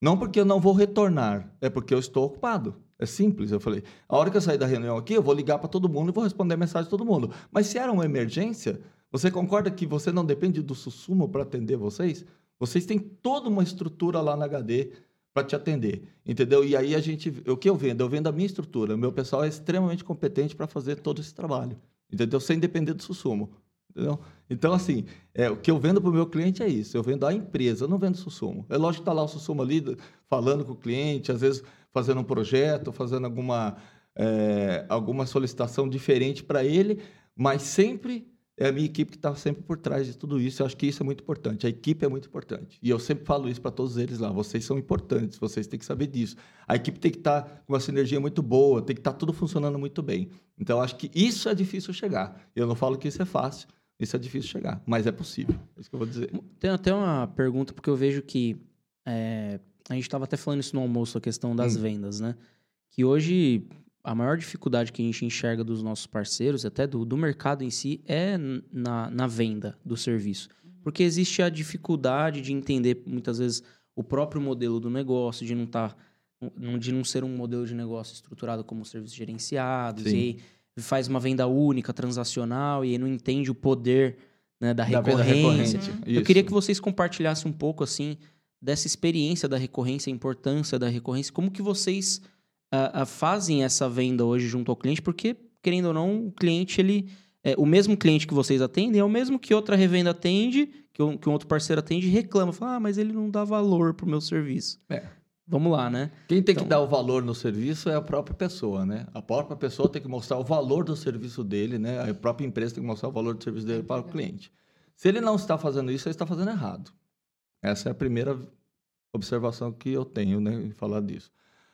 Não porque eu não vou retornar, é porque eu estou ocupado. É simples. Eu falei, a hora que eu sair da reunião aqui, eu vou ligar para todo mundo e vou responder mensagem de todo mundo. Mas se era uma emergência, você concorda que você não depende do sussumo para atender vocês? Vocês têm toda uma estrutura lá na HD para te atender, entendeu? E aí a gente, o que eu vendo? Eu vendo a minha estrutura. O meu pessoal é extremamente competente para fazer todo esse trabalho, entendeu? Sem depender do sussumo. Entendeu? Então, assim, é, o que eu vendo para o meu cliente é isso. Eu vendo a empresa, eu não vendo sussumo. É lógico que está lá o sussumo ali, falando com o cliente, às vezes fazendo um projeto, fazendo alguma, é, alguma solicitação diferente para ele, mas sempre é a minha equipe que está sempre por trás de tudo isso. Eu acho que isso é muito importante. A equipe é muito importante. E eu sempre falo isso para todos eles lá. Vocês são importantes, vocês têm que saber disso. A equipe tem que estar com uma sinergia muito boa, tem que estar tudo funcionando muito bem. Então, eu acho que isso é difícil chegar. Eu não falo que isso é fácil, isso é difícil chegar, mas é possível. É isso que eu vou dizer. Tem até uma pergunta, porque eu vejo que é, a gente estava até falando isso no almoço, a questão das Hum. vendas, né? Que hoje a maior dificuldade que a gente enxerga dos nossos parceiros, até do, do mercado em si, é na, na venda do serviço. Porque existe a dificuldade de entender, muitas vezes, o próprio modelo do negócio, de não estar um- de não ser um modelo de negócio estruturado como serviços gerenciados, Sim. e aí faz uma venda única, transacional, e aí não entende o poder né, da Da venda recorrência. recorrente. Eu queria que vocês compartilhassem um pouco, assim, dessa experiência da recorrência, a importância da recorrência, como que vocês ah, ah, fazem essa venda hoje junto ao cliente, porque, querendo ou não, o cliente, ele... É, o mesmo cliente que vocês atendem é o mesmo que outra revenda atende, que um, que um outro parceiro atende e reclama. Fala, ah, mas ele não dá valor pro meu serviço. É. Vamos lá, né? Quem tem Então- que dar o valor no serviço é a própria pessoa, né? A própria pessoa tem que mostrar o valor do serviço dele, né? A própria empresa tem que mostrar o valor do serviço dele para o cliente. Se ele não está fazendo isso, ele está fazendo errado. Essa é a primeira observação que eu tenho, né, em falar disso.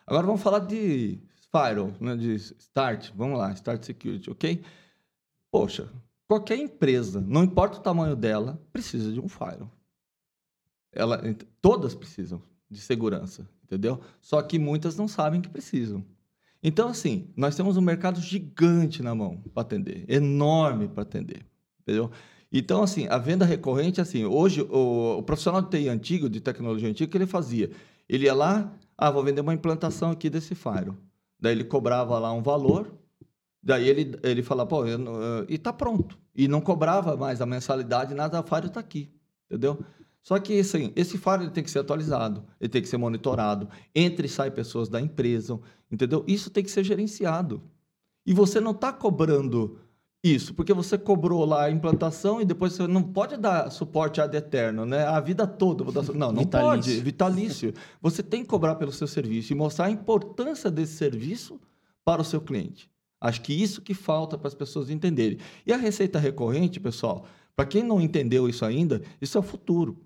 Agora vamos falar de Firewall, né, de Start. Vamos lá, Start Security, ok? Poxa, qualquer empresa, não importa o tamanho dela, precisa de um Firewall. Ela, todas precisam de segurança, entendeu? Só que muitas não sabem que precisam. Então, assim, nós temos um mercado gigante na mão para atender, enorme para atender, entendeu? Então, assim, a venda recorrente, assim, hoje o, o profissional de TI antigo, de tecnologia antiga, o que ele fazia? Ele ia lá, ah, vou vender uma implantação aqui desse Firewall. Daí ele cobrava lá um valor, daí ele, ele falava, pô, eu eu- e tá pronto. E não cobrava mais a mensalidade, nada, a Firewall está aqui, entendeu? Só que assim, esse Firewall ele tem que ser atualizado, ele tem que ser monitorado, entra e sai pessoas da empresa, entendeu? Isso tem que ser gerenciado. E você não está cobrando isso, porque você cobrou lá a implantação e depois você não pode dar suporte ad eterno, né? A vida toda. Não, não Vitalício. pode. Vitalício. Você tem que cobrar pelo seu serviço e mostrar a importância desse serviço para o seu cliente. Acho que isso que falta para as pessoas entenderem. E a receita recorrente, pessoal, para quem não entendeu isso ainda, isso é o futuro.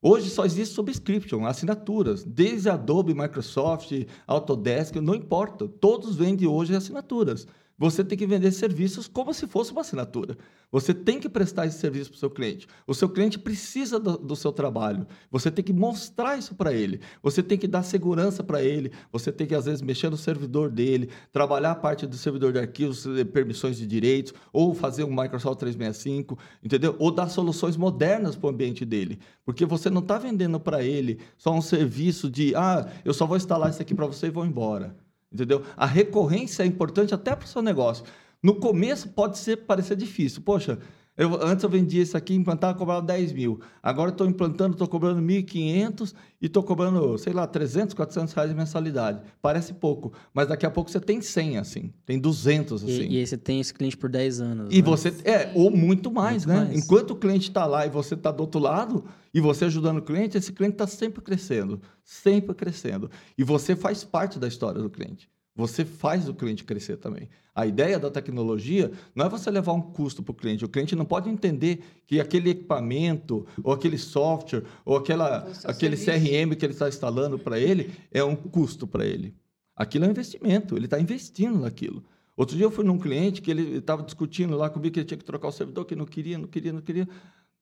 Hoje só existe subscription, assinaturas, desde Adobe, Microsoft, Autodesk, não importa. Todos vendem hoje assinaturas. Você tem que vender serviços como se fosse uma assinatura. Você tem que prestar esse serviço para o seu cliente. O seu cliente precisa do, do seu trabalho. Você tem que mostrar isso para ele. Você tem que dar segurança para ele. Você tem que, às vezes, mexer no servidor dele, trabalhar a parte do servidor de arquivos, eh, permissões de direitos, ou fazer um Microsoft 365, entendeu? Ou dar soluções modernas para o ambiente dele. Porque você não está vendendo para ele só um serviço de, ah, eu só vou instalar isso aqui para você e vou embora. Entendeu? A recorrência é importante até para o seu negócio. No começo pode ser parecer difícil. Poxa, eu, antes eu vendia isso aqui, implantava, cobrava 10 mil. Agora estou implantando, estou cobrando 1.500 e estou cobrando, sei lá, 300, 400 reais de mensalidade. Parece pouco, mas daqui a pouco você tem 100 assim, tem 200 assim. E, e aí você tem esse cliente por 10 anos. E né? você. É, ou muito mais, Muito né? mais. Enquanto o cliente está lá e você está do outro lado, e você ajudando o cliente, esse cliente está sempre crescendo. Sempre crescendo. E você faz parte da história do cliente. Você faz o cliente crescer também. A ideia da tecnologia não é você levar um custo para o cliente. O cliente não pode entender que aquele equipamento, ou aquele software, ou aquela, aquele serviço. CRM que ele está instalando para ele é um custo para ele. Aquilo é um investimento, ele está investindo naquilo. Outro dia eu fui num cliente que ele estava discutindo lá comigo que ele tinha que trocar o servidor, que não queria, não queria, não queria.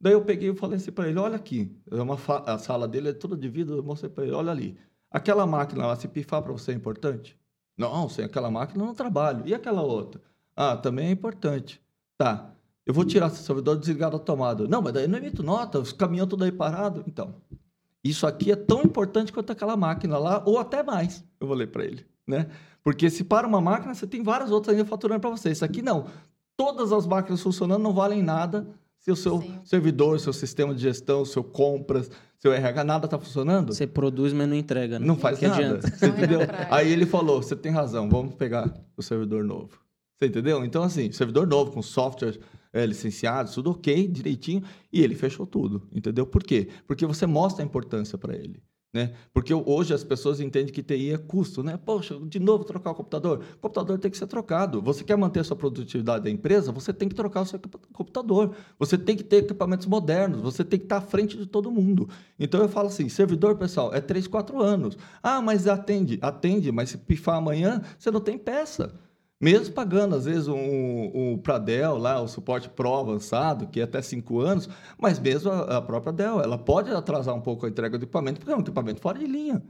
Daí eu peguei e falei assim para ele: olha aqui, é uma a sala dele é toda de vidro, eu mostrei para ele: olha ali, aquela máquina lá, se pifar para você é importante? Não, sem aquela máquina eu não trabalho. E aquela outra? Ah, também é importante. Tá, eu vou tirar esse servidor desligar da tomada. Não, mas daí não emito nota, os caminhões tudo aí parado. Então, isso aqui é tão importante quanto aquela máquina lá, ou até mais, eu vou ler para ele, né? Porque se para uma máquina, você tem várias outras ainda faturando para você. Isso aqui não. Todas as máquinas funcionando não valem nada se o seu Sim. servidor, seu sistema de gestão, seu compras, seu RH, nada está funcionando. Você produz, mas não entrega. Né? Não faz que nada. adianta. Você entendeu? Aí ele falou: você tem razão, vamos pegar o servidor novo. Você entendeu? Então, assim, servidor novo, com software é, licenciado, tudo ok, direitinho, e ele fechou tudo. Entendeu? Por quê? Porque você mostra a importância para ele. Né? Porque hoje as pessoas entendem que TI é custo, né? Poxa, de novo trocar o computador. O computador tem que ser trocado. Você quer manter a sua produtividade da empresa, você tem que trocar o seu computador. Você tem que ter equipamentos modernos, você tem que estar à frente de todo mundo. Então eu falo assim, servidor, pessoal, é 3, 4 anos. Ah, mas atende. Atende, mas se pifar amanhã, você não tem peça. Mesmo pagando, às vezes, um, um para Dell, lá, o suporte Pro avançado, que é até 5 anos, mas mesmo a, a própria Dell, ela pode atrasar um pouco a entrega do equipamento, porque é um equipamento fora de linha.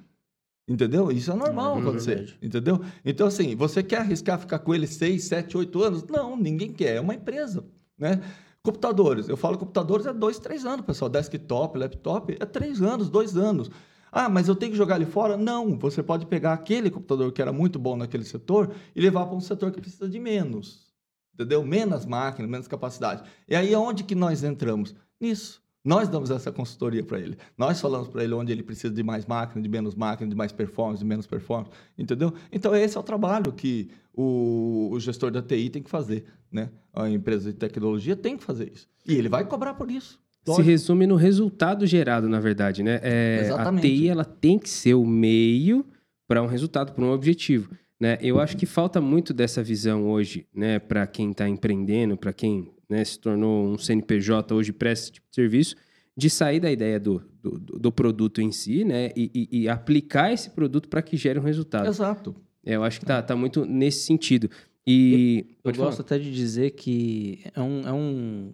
Entendeu? Isso é normal É acontecer. Entendeu? Então, assim, você quer arriscar ficar com ele 6, 7, 8 anos? Não, ninguém quer. É uma empresa. Né? Computadores. Eu falo computadores é 2, 3 anos, pessoal. Desktop, laptop, é 3 anos, 2 anos. Ah, mas eu tenho que jogar ele fora? Não, você pode pegar aquele computador que era muito bom naquele setor e levar para um setor que precisa de menos. Entendeu? Menos máquina, menos capacidade. E aí, onde que nós entramos? Nisso. Nós damos essa consultoria para ele. Nós falamos para ele onde ele precisa de mais máquina, de menos máquina, de mais performance, de menos performance, entendeu? Então, esse é o trabalho que o, o gestor da TI tem que fazer, né? A empresa de tecnologia tem que fazer isso. E ele vai cobrar por isso. Se resume no resultado gerado, na verdade, né? É, a. TI ela tem que ser o meio para um resultado, para um objetivo. Né? Eu acho que falta muito dessa visão hoje, né, para quem está empreendendo, para quem né, se tornou um CNPJ hoje presta esse tipo de serviço, de sair da ideia do, do, do produto em si, né, e, e- e aplicar esse produto para que gere um resultado. Exato. É, eu acho que tá, tá muito nesse sentido. E Eu Pode gosto falar. até de dizer que é um, é um.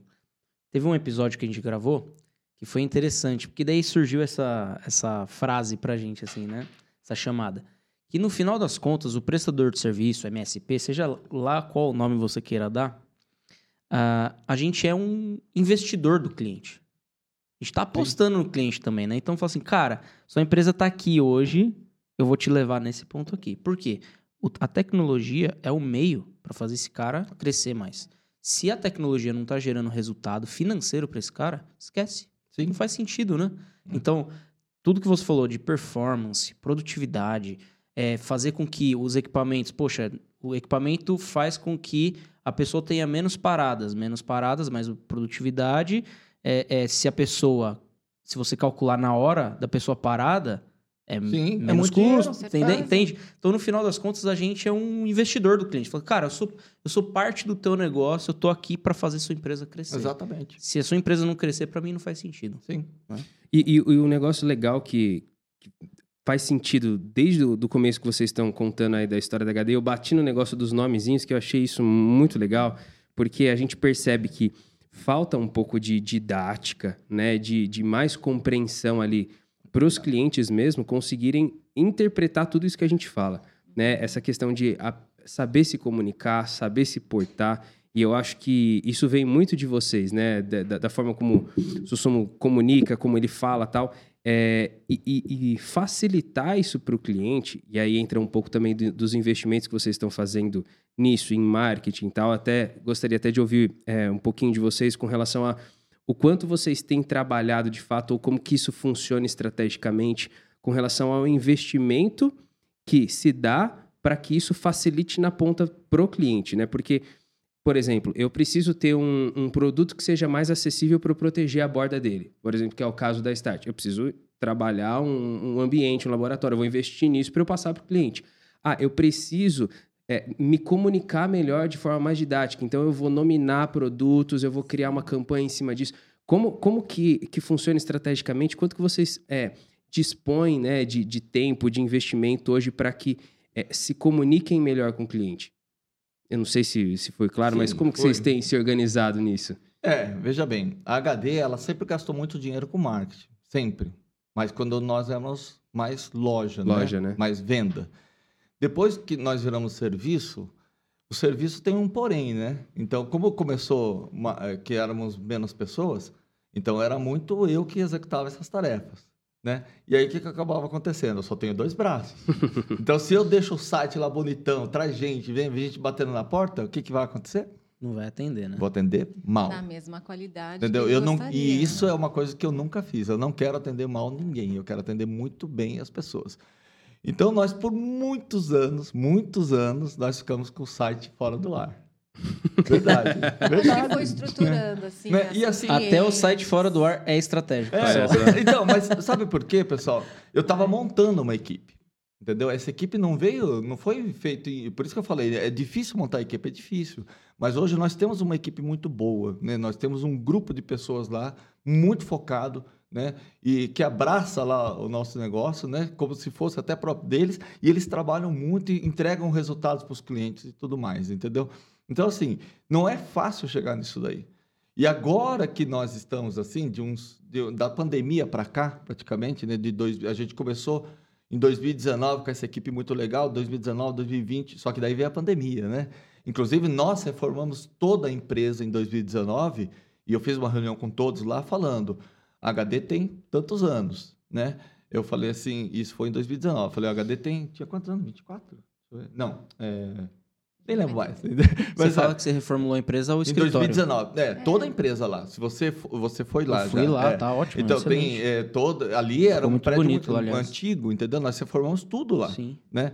Teve um episódio que a gente gravou que foi interessante, porque daí surgiu essa, essa frase pra gente, assim, né? Essa chamada. Que no final das contas, o prestador de serviço, MSP, seja lá qual nome você queira dar, ah, a gente é um investidor do cliente. A gente tá apostando no cliente também, né? Então, fala assim, cara, sua empresa tá aqui hoje, eu vou te levar nesse ponto aqui. Por quê? O- a tecnologia é o meio para fazer esse cara crescer mais. Se a tecnologia não tá gerando resultado financeiro para esse cara, esquece. Sim. Não faz sentido, né? Então, tudo que você falou de performance, produtividade, é, fazer com que os equipamentos, poxa, o equipamento faz com que a pessoa tenha menos paradas, menos paradas, mais produtividade. É, é, se a pessoa, se você calcular na hora da pessoa parada, é Sim, é menos muito dinheiro. custo, Com entende? Então, no final das contas, a gente é um investidor do cliente. Fala, cara, eu sou, eu sou parte do teu negócio, eu tô aqui para fazer sua empresa crescer. Exatamente. Se a sua empresa não crescer, para mim não faz sentido. Sim. E, e, e um negócio legal que, que faz sentido desde o do começo que vocês estão contando aí da história da HD, eu bati no negócio dos nomezinhos, que eu achei isso muito legal, porque a gente percebe que falta um pouco de didática, né? De, de mais compreensão ali para os clientes mesmo conseguirem interpretar tudo isso que a gente fala, né? Essa questão de saber se comunicar, saber se portar. E eu acho que isso vem muito de vocês, né? Da, da- da forma como o Sussumo comunica, como ele fala tal. É, e, e- e facilitar isso para o cliente, e aí entra um pouco também do- dos investimentos que vocês estão fazendo nisso, em marketing e tal. Até gostaria até de ouvir é, um pouquinho de vocês com relação a o quanto vocês têm trabalhado de fato, ou como que isso funciona estrategicamente com relação ao investimento que se dá para que isso facilite na ponta pro cliente, né? Porque, por exemplo, eu preciso ter um, um produto que seja mais acessível para proteger a borda dele. Por exemplo, que é o caso da Start. Eu preciso trabalhar um, um ambiente, um laboratório. Eu vou investir nisso para eu passar para o cliente. Ah, eu preciso é, me comunicar melhor de forma mais didática. Então, eu vou nominar produtos, eu vou criar uma campanha em cima disso. Como, como que, que funciona estrategicamente? Quanto que vocês é, dispõem né, de, de tempo, de investimento hoje para que é, se comuniquem melhor com o cliente? Eu não sei se, se foi claro, Sim, mas como que foi. vocês têm se organizado nisso? É, veja bem, a HD ela sempre gastou muito dinheiro com marketing, sempre. Mas quando nós éramos mais loja, Loja, né? né? Mais venda. Depois que nós viramos serviço, o serviço tem um porém, né? Então, como começou uma- eh, que éramos menos pessoas, então era muito eu que executava essas tarefas, né? E aí o que, que acabava acontecendo? Eu só tenho dois braços. *laughs* então, se eu deixo o site lá bonitão, traz gente, vem gente batendo na porta, o que, que vai acontecer? Não vai atender, né? Vou atender mal. Na mesma qualidade. Entendeu? que Eu não, e né? isso é uma coisa que eu nunca fiz. Eu não quero atender mal ninguém. Eu quero atender muito bem as pessoas. Então, nós, por muitos anos, muitos anos, nós ficamos com o site fora do ar. Verdade. Acho *laughs* que verdade. foi estruturando, assim. Né? E assim- Até o site fora do ar é estratégico. É, pessoal. *laughs* então, mas sabe por quê, pessoal? Eu estava montando uma equipe. Entendeu? Essa equipe não veio, não foi feito. em- Por isso que eu falei, é difícil montar a equipe, é difícil. Mas hoje nós temos uma equipe muito boa, né? Nós temos um grupo de pessoas lá muito focado, né? E que abraça lá o nosso negócio, né? Como se fosse até próprio deles. E eles trabalham muito e entregam resultados para os clientes e tudo mais, entendeu? Então, assim, não é fácil chegar nisso daí. E agora que nós estamos assim, de uns de- da pandemia para cá, praticamente, né? De dois, a gente começou em 2019 com essa equipe muito legal, 2019, 2020, só que daí veio a pandemia, né? Inclusive nós reformamos toda a empresa em 2019 e eu fiz uma reunião com todos lá falando, HD tem tantos anos, né? Eu falei assim, isso foi em 2019. Eu falei, o HD tem, tinha quantos anos? 24? Não, é... Nem lembro mais. Você *laughs* Mas, fala é, que você reformulou a empresa ou o em escritório? 2019. É, toda a empresa lá. Se você, você foi lá. Eu fui já, lá, é. tá ótimo. Então, excelente. tem é, toda. Ali era Ficou um muito prédio bonito muito lá, antigo, entendeu? Nós reformamos tudo lá. Sim. né?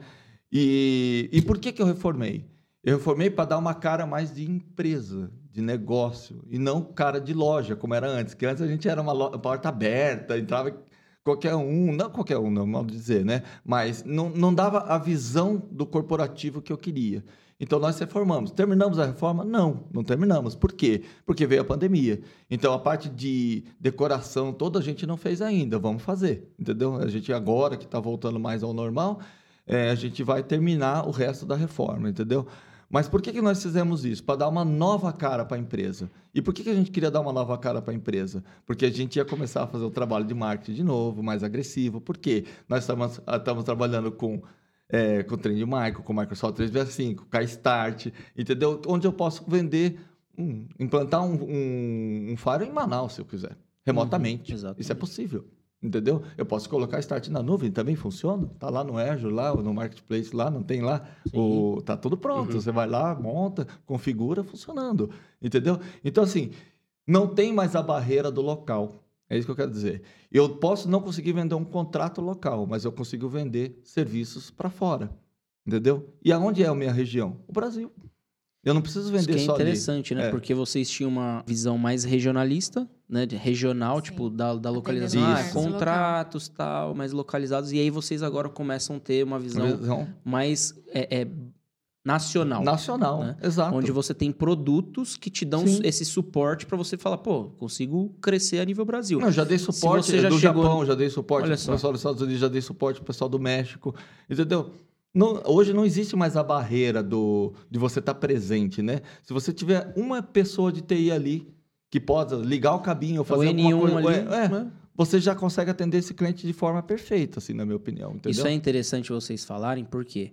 E, e por que, que eu reformei? Eu reformei para dar uma cara mais de empresa, de negócio, e não cara de loja, como era antes. Que antes a gente era uma lo- porta aberta, entrava qualquer um, não qualquer um, não de dizer, né? Mas não, não dava a visão do corporativo que eu queria. Então nós reformamos. Terminamos a reforma? Não, não terminamos. Por quê? Porque veio a pandemia. Então a parte de decoração toda a gente não fez ainda. Vamos fazer, entendeu? A gente agora que está voltando mais ao normal, é, a gente vai terminar o resto da reforma, entendeu? Mas por que, que nós fizemos isso? Para dar uma nova cara para a empresa. E por que, que a gente queria dar uma nova cara para a empresa? Porque a gente ia começar a fazer o trabalho de marketing de novo, mais agressivo. Por quê? Nós estamos, ah, estamos trabalhando com, é, com o Trend Micro, com o Microsoft 365, com a Start, entendeu? Onde eu posso vender, um, implantar um, um, um Fire em Manaus, se eu quiser, remotamente. exatamente. Isso é possível. Entendeu? Eu posso colocar Start na nuvem, também funciona. Tá lá no Azure, lá, no Marketplace, lá, não tem lá. O, tá tudo pronto. Você vai lá, monta, configura, funcionando. Entendeu? Então, assim, não tem mais a barreira do local. É isso que eu quero dizer. Eu posso não conseguir vender um contrato local, mas eu consigo vender serviços para fora. Entendeu? E aonde é a minha região? O Brasil. Eu não preciso Isso vender que é só ali. interessante, né? É. Porque vocês tinham uma visão mais regionalista, né? De regional, Sim. tipo, da, da localização. Ah, contratos, tal, mais localizados. E aí vocês agora começam a ter uma visão Visão mais é, é, nacional. nacional. né? Exato. Onde você tem produtos que te dão Sim. esse suporte para você falar, pô, consigo crescer a nível Brasil. Não, já dei suporte você já do chegou- Japão, já dei suporte pro pessoal dos Estados Unidos, já dei suporte pro pessoal do México, entendeu? Não- hoje não existe mais a barreira do, de você estar presente, né? Se você tiver uma pessoa de TI ali que possa ligar o cabinho ou o fazer N1 alguma coisa, ali, é, é, né? você já consegue atender esse cliente de forma perfeita, assim, na minha opinião, entendeu? Isso é interessante vocês falarem, porque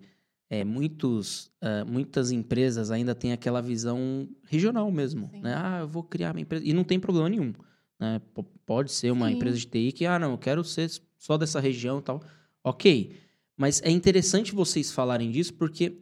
é, muitos, ah, muitas empresas ainda têm aquela visão regional mesmo. Sim. Né? Ah, eu vou criar minha empresa. E não tem problema nenhum. né? P- Pode ser uma Sim. empresa de TI que, ah, não, eu quero ser só dessa região e tal. Ok. Mas é interessante vocês falarem disso porque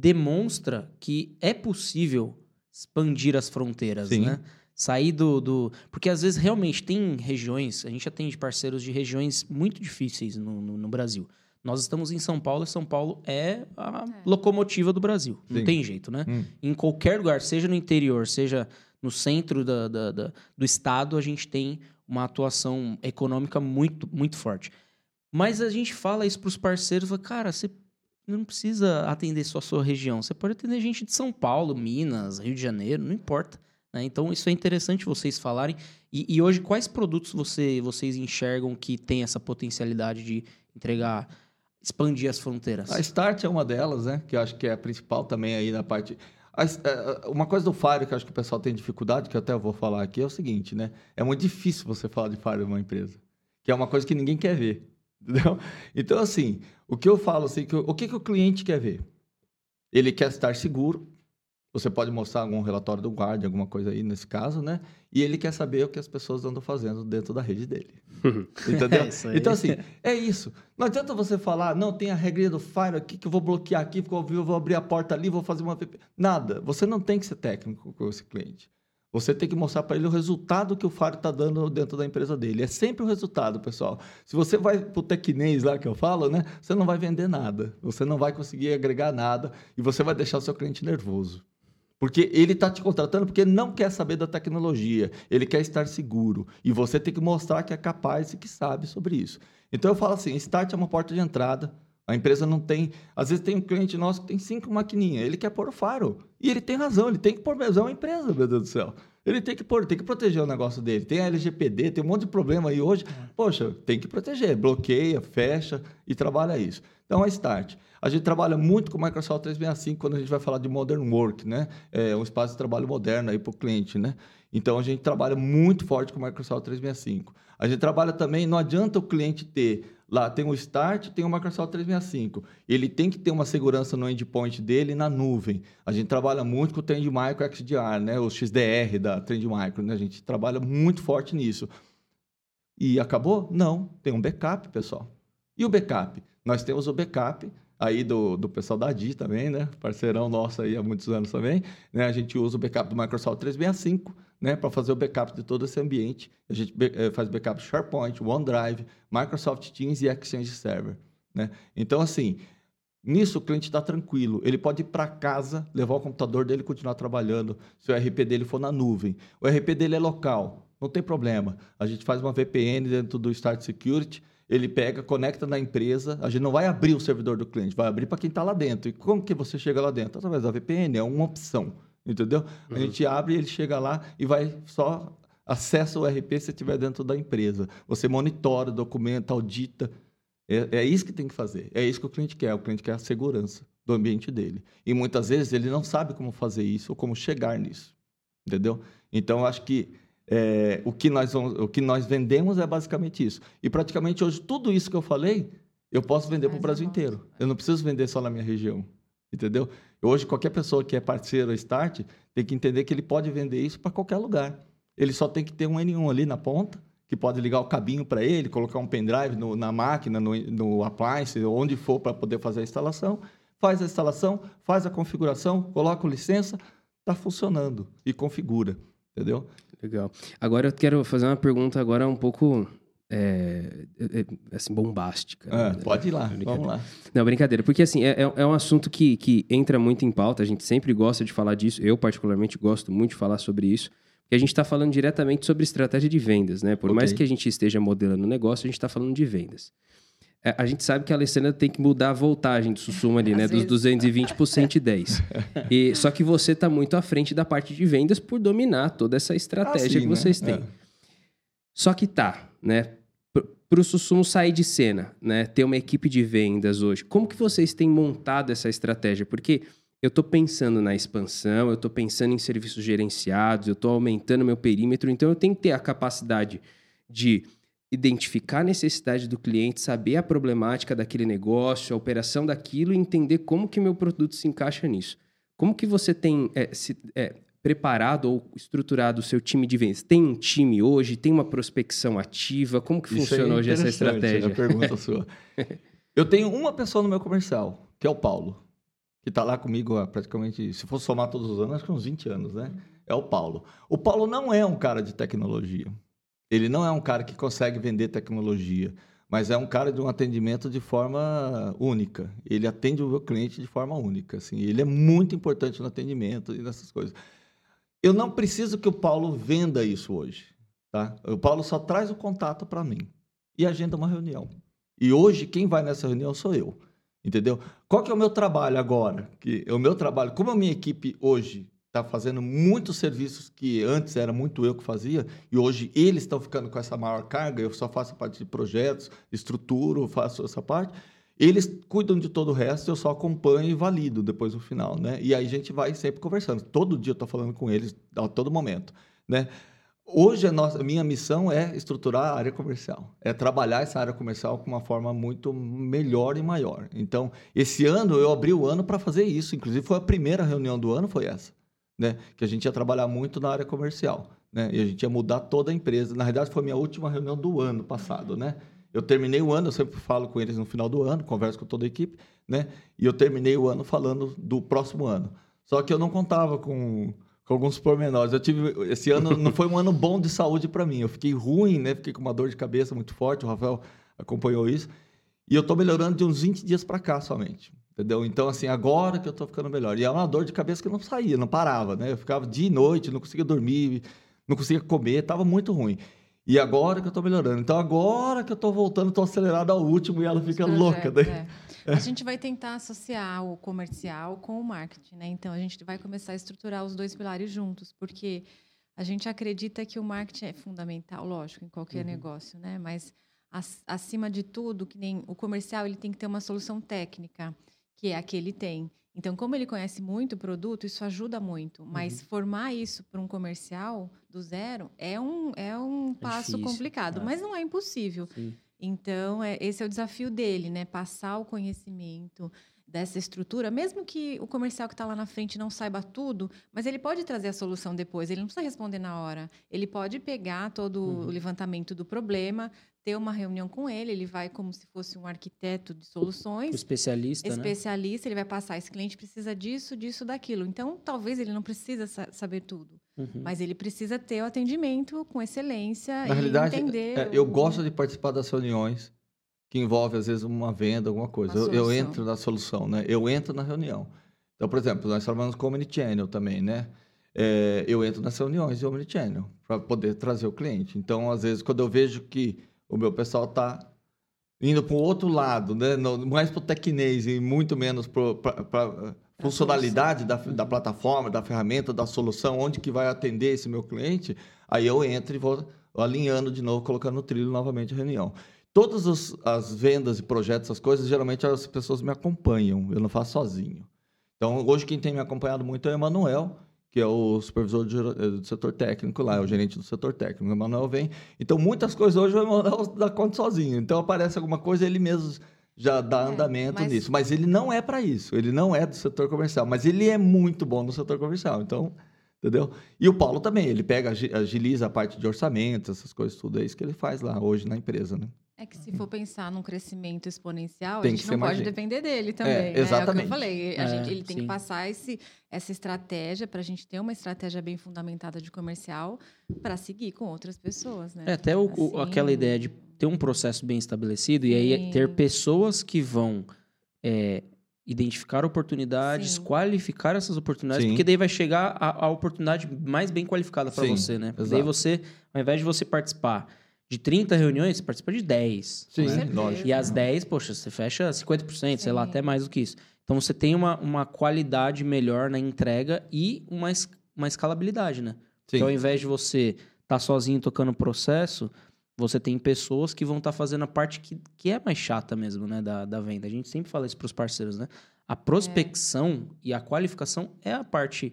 demonstra que é possível expandir as fronteiras, Sim. né? Sair do, do... Porque às vezes realmente tem regiões, a gente atende parceiros de regiões muito difíceis no, no, no Brasil. Nós estamos em São Paulo e São Paulo é a É. locomotiva do Brasil. Não Sim. tem jeito, né? Hum. Em qualquer lugar, seja no interior, seja no centro da, da- da- do estado, a gente tem uma atuação econômica muito, muito forte. Mas a gente fala isso para os parceiros, fala, cara, você não precisa atender só a sua região, você pode atender gente de São Paulo, Minas, Rio de Janeiro, não importa. né? Então, isso é interessante vocês falarem. E, e hoje, quais produtos você, vocês enxergam que tem essa potencialidade de entregar, expandir as fronteiras? A Start é uma delas, né? Que eu acho que é a principal também aí na parte. a- é, Uma coisa do Fire que eu acho que o pessoal tem dificuldade, que eu até vou falar aqui, é o seguinte, né? É muito difícil você falar de Fire numa empresa. Que é uma coisa que ninguém quer ver. Entendeu? *laughs* Então, assim, o que eu falo assim, que o o que, que o cliente quer ver? Ele quer estar seguro. Você pode mostrar algum relatório do Guardian, alguma coisa aí nesse caso, né? E ele quer saber o que as pessoas andam fazendo dentro da rede dele. *laughs* Entendeu? É então, assim, *laughs* é isso. Não adianta você falar, não, tem a regrinha do Fire aqui que eu vou bloquear aqui, porque eu vou abrir a porta ali, vou fazer uma. Nada. Você não tem que ser técnico com esse cliente. Você tem que mostrar para ele o resultado que o Fire está dando dentro da empresa dele. É sempre o resultado, pessoal. Se você vai pro tecnês lá que eu falo, né? Você não vai vender nada. Você não vai conseguir agregar nada e você vai deixar o seu cliente nervoso. Porque ele está te contratando porque ele não quer saber da tecnologia, ele quer estar seguro. E você tem que mostrar que é capaz e que sabe sobre isso. Então eu falo assim: start é uma porta de entrada. A empresa não tem. Às vezes tem um cliente nosso que tem cinco maquininhas, ele quer pôr o faro. E ele tem razão, ele tem que pôr mesmo. É uma empresa, meu Deus do céu. Ele tem que pôr, tem que proteger o negócio dele. Tem a LGPD, tem um monte de problema aí hoje. Poxa, tem que proteger. Bloqueia, fecha e trabalha isso. Então, a Start. A gente trabalha muito com o Microsoft 365 quando a gente vai falar de Modern Work, né? É um espaço de trabalho moderno aí para o cliente, né? Então, a gente trabalha muito forte com o Microsoft 365. A gente trabalha também, não adianta o cliente ter lá, tem o Start, tem o Microsoft 365. Ele tem que ter uma segurança no endpoint dele na nuvem. A gente trabalha muito com o Trend Micro XDR, né? O XDR da Trend Micro, né? A gente trabalha muito forte nisso. e acabou? Não, tem um backup, pessoal. E o backup? Nós temos o backup aí do, do pessoal da DI também, né? Parceirão nosso aí há muitos anos também. Né? A gente usa o backup do Microsoft 365, né? Para fazer o backup de todo esse ambiente. A gente eh, faz backup SharePoint, OneDrive, Microsoft Teams e Exchange Server, né? Então, assim, nisso o cliente está tranquilo. Ele pode ir para casa, levar o computador dele e continuar trabalhando, se o RP dele for na nuvem. O RP dele é local, não tem problema. A gente faz uma VPN dentro do Start Security, ele pega, conecta na empresa, a gente não vai abrir o servidor do cliente, vai abrir para quem está lá dentro. E como que você chega lá dentro? Através da VPN, é uma opção, entendeu? Uhum. A gente abre, ele chega lá e vai só acessa o RP se estiver dentro da empresa. Você monitora, documenta, audita. É, é, isso que tem que fazer. É isso que o cliente quer. O cliente quer a segurança do ambiente dele. E muitas vezes ele não sabe como fazer isso ou como chegar nisso. Entendeu? Então, eu acho que é, o, que nós vamos, o que nós vendemos é basicamente isso. E praticamente hoje, tudo isso que eu falei, eu posso vender para o Brasil inteiro. Eu não preciso vender só na minha região. Entendeu? Hoje, qualquer pessoa que é parceiro Start tem que entender que ele pode vender isso para qualquer lugar. Ele só tem que ter um N1 ali na ponta, que pode ligar o cabinho para ele, colocar um pendrive no, na máquina, no, no appliance, onde for para poder fazer a instalação. Faz a instalação, faz a configuração, coloca licença, está funcionando e configura. Entendeu? Legal. Agora eu quero fazer uma pergunta agora um pouco é, é, é assim, bombástica. né? Pode ir lá, vamos lá. Não, brincadeira, porque assim, é, é, é um assunto que, que entra muito em pauta, a gente sempre gosta de falar disso, eu particularmente gosto muito de falar sobre isso, porque a gente está falando diretamente sobre estratégia de vendas, né? Por okay. mais que a gente esteja modelando o negócio, a gente está falando de vendas. É, a gente sabe que a Alessandra tem que mudar a voltagem do Sussuma ali, *laughs* Às né? Vezes. Dos 220 por 110. *laughs* e, só que você está muito à frente da parte de vendas por dominar toda essa estratégia ah, sim, que vocês né? têm. É. Só que tá, né? Para o Sussumo sair de cena, né? Ter uma equipe de vendas hoje. Como que vocês têm montado essa estratégia? Porque eu estou pensando na expansão, eu estou pensando em serviços gerenciados, eu estou aumentando meu perímetro, então eu tenho que ter a capacidade de identificar a necessidade do cliente, saber a problemática daquele negócio, a operação daquilo e entender como que meu produto se encaixa nisso. Como que você tem é, se, é, preparado ou estruturado o seu time de vendas? Tem um time hoje? Tem uma prospecção ativa? Como que Isso funciona é hoje essa estratégia? Pergunta *laughs* sua. Eu tenho uma pessoa no meu comercial, que é o Paulo, que está lá comigo há praticamente, se for somar todos os anos, acho que uns 20 anos, né? É o Paulo. O Paulo não é um cara de tecnologia. Ele não é um cara que consegue vender tecnologia, mas é um cara de um atendimento de forma única. Ele atende o meu cliente de forma única. Assim. Ele é muito importante no atendimento e nessas coisas. Eu não preciso que o Paulo venda isso hoje. Tá? O Paulo só traz o contato para mim e agenda uma reunião. E hoje, quem vai nessa reunião sou eu. Entendeu? Qual que é o meu trabalho agora? Que o meu trabalho, como a minha equipe hoje está fazendo muitos serviços que antes era muito eu que fazia, e hoje eles estão ficando com essa maior carga, eu só faço a parte de projetos, estruturo, faço essa parte. Eles cuidam de todo o resto, eu só acompanho e valido depois no final, né? E aí a gente vai sempre conversando. Todo dia eu estou falando com eles, a todo momento, né? Hoje a, nossa, minha missão é estruturar a área comercial, é trabalhar essa área comercial com uma forma muito melhor e maior. Então, esse ano eu abri o ano para fazer isso. Inclusive, foi a primeira reunião do ano, foi essa né? Que a gente ia trabalhar muito na área comercial, né? E a gente ia mudar toda a empresa. Na realidade, foi a minha última reunião do ano passado, né? Eu terminei o ano, eu sempre falo com eles no final do ano, converso com toda a equipe, né? E eu terminei o ano falando do próximo ano. Só que eu não contava com, com alguns pormenores. Eu tive esse ano não foi um ano bom de saúde para mim. Eu fiquei ruim, né? Fiquei com uma dor de cabeça muito forte. O Rafael acompanhou isso. E eu estou melhorando de uns 20 dias para cá somente. Entendeu? Então, assim, agora que eu estou ficando melhor. E é uma dor de cabeça que não saía, não parava, né? Eu ficava dia e noite, não conseguia dormir, não conseguia comer, estava muito ruim. E agora que eu estou melhorando. Então, agora que eu estou voltando, estou acelerado ao último e ela fica louca. Né? É. *laughs* A gente vai tentar associar o comercial com o marketing, né? Então, a gente vai começar a estruturar os dois pilares juntos, porque a gente acredita que o marketing é fundamental, lógico, em qualquer uhum. negócio, né? Mas, acima de tudo, que nem o comercial, ele tem que ter uma solução técnica que é a que ele tem. Então, como ele conhece muito o produto, isso ajuda muito. Mas uhum. formar isso para um comercial do zero é um, é um é passo difícil, complicado, é. mas não é impossível. Sim. Então, é, esse é o desafio dele, né? Passar o conhecimento, dessa estrutura, mesmo que o comercial que está lá na frente não saiba tudo, mas ele pode trazer a solução depois, ele não precisa responder na hora. Ele pode pegar todo Uhum. o levantamento do problema, ter uma reunião com ele, ele vai como se fosse um arquiteto de soluções, O especialista, né? especialista, ele vai passar, esse cliente precisa disso, disso, daquilo. Então, talvez ele não precisa sa- saber tudo, Uhum. mas ele precisa ter o atendimento com excelência Na e realidade, entender. é, eu o- gosto de participar das reuniões que envolve às vezes uma venda, alguma coisa. Uma Eu, eu entro na solução, né? Eu entro na reunião. Então, por exemplo, nós trabalhamos com Omnichannel também, né? É, eu entro nas reuniões de Omnichannel para poder trazer o cliente. Então, às vezes, quando eu vejo que o meu pessoal está indo para o outro lado, né? Mais para o tecnês e muito menos para a funcionalidade da, da plataforma, da ferramenta, da solução, onde que vai atender esse meu cliente, aí eu entro e vou alinhando de novo, colocando no trilho novamente a reunião. Todas os- as vendas e projetos, essas coisas, geralmente as pessoas me acompanham, eu não faço sozinho. Então, hoje quem tem me acompanhado muito é o Emanuel, que é o supervisor de- eh, do setor técnico lá, é o gerente do setor técnico. O Emanuel vem. Então, muitas coisas hoje o Emanuel *laughs* dá conta sozinho. Então, aparece alguma coisa, ele mesmo já dá É, andamento mas- nisso. Mas ele não é para isso. Ele não é do setor comercial. Mas ele é muito bom no setor comercial. Então, entendeu? E o Paulo também. Ele pega, agi- agiliza a parte de orçamento, essas coisas tudo. É isso que ele faz lá hoje na empresa, né? É que se for pensar num crescimento exponencial, Tem a gente não pode gente. depender dele também. né? É o que exatamente. eu falei. A É, gente, ele tem sim. que passar esse, essa estratégia para a gente ter uma estratégia bem fundamentada de comercial para seguir com outras pessoas, né? É até o- o- Assim, aquela ideia de ter um processo bem estabelecido e aí Sim. ter pessoas que vão é, identificar oportunidades, Sim. qualificar essas oportunidades, Sim. porque daí vai chegar a, a oportunidade mais bem qualificada para Sim, você, né? Porque exato. Daí você, ao invés de você participar de 30 reuniões, você participa de 10. Sim, né? lógico. E as 10, poxa, você fecha 50%, sei lá, Sim. até mais do que isso. Então você tem uma, uma qualidade melhor na entrega e uma, es- uma escalabilidade, né? Sim. Porque ao invés de você estar sozinho tocando o processo, você tem pessoas que vão estar fazendo a parte que, que é mais chata mesmo, né, da, da venda. A gente sempre fala isso para os parceiros, né? A prospecção e a qualificação é a parte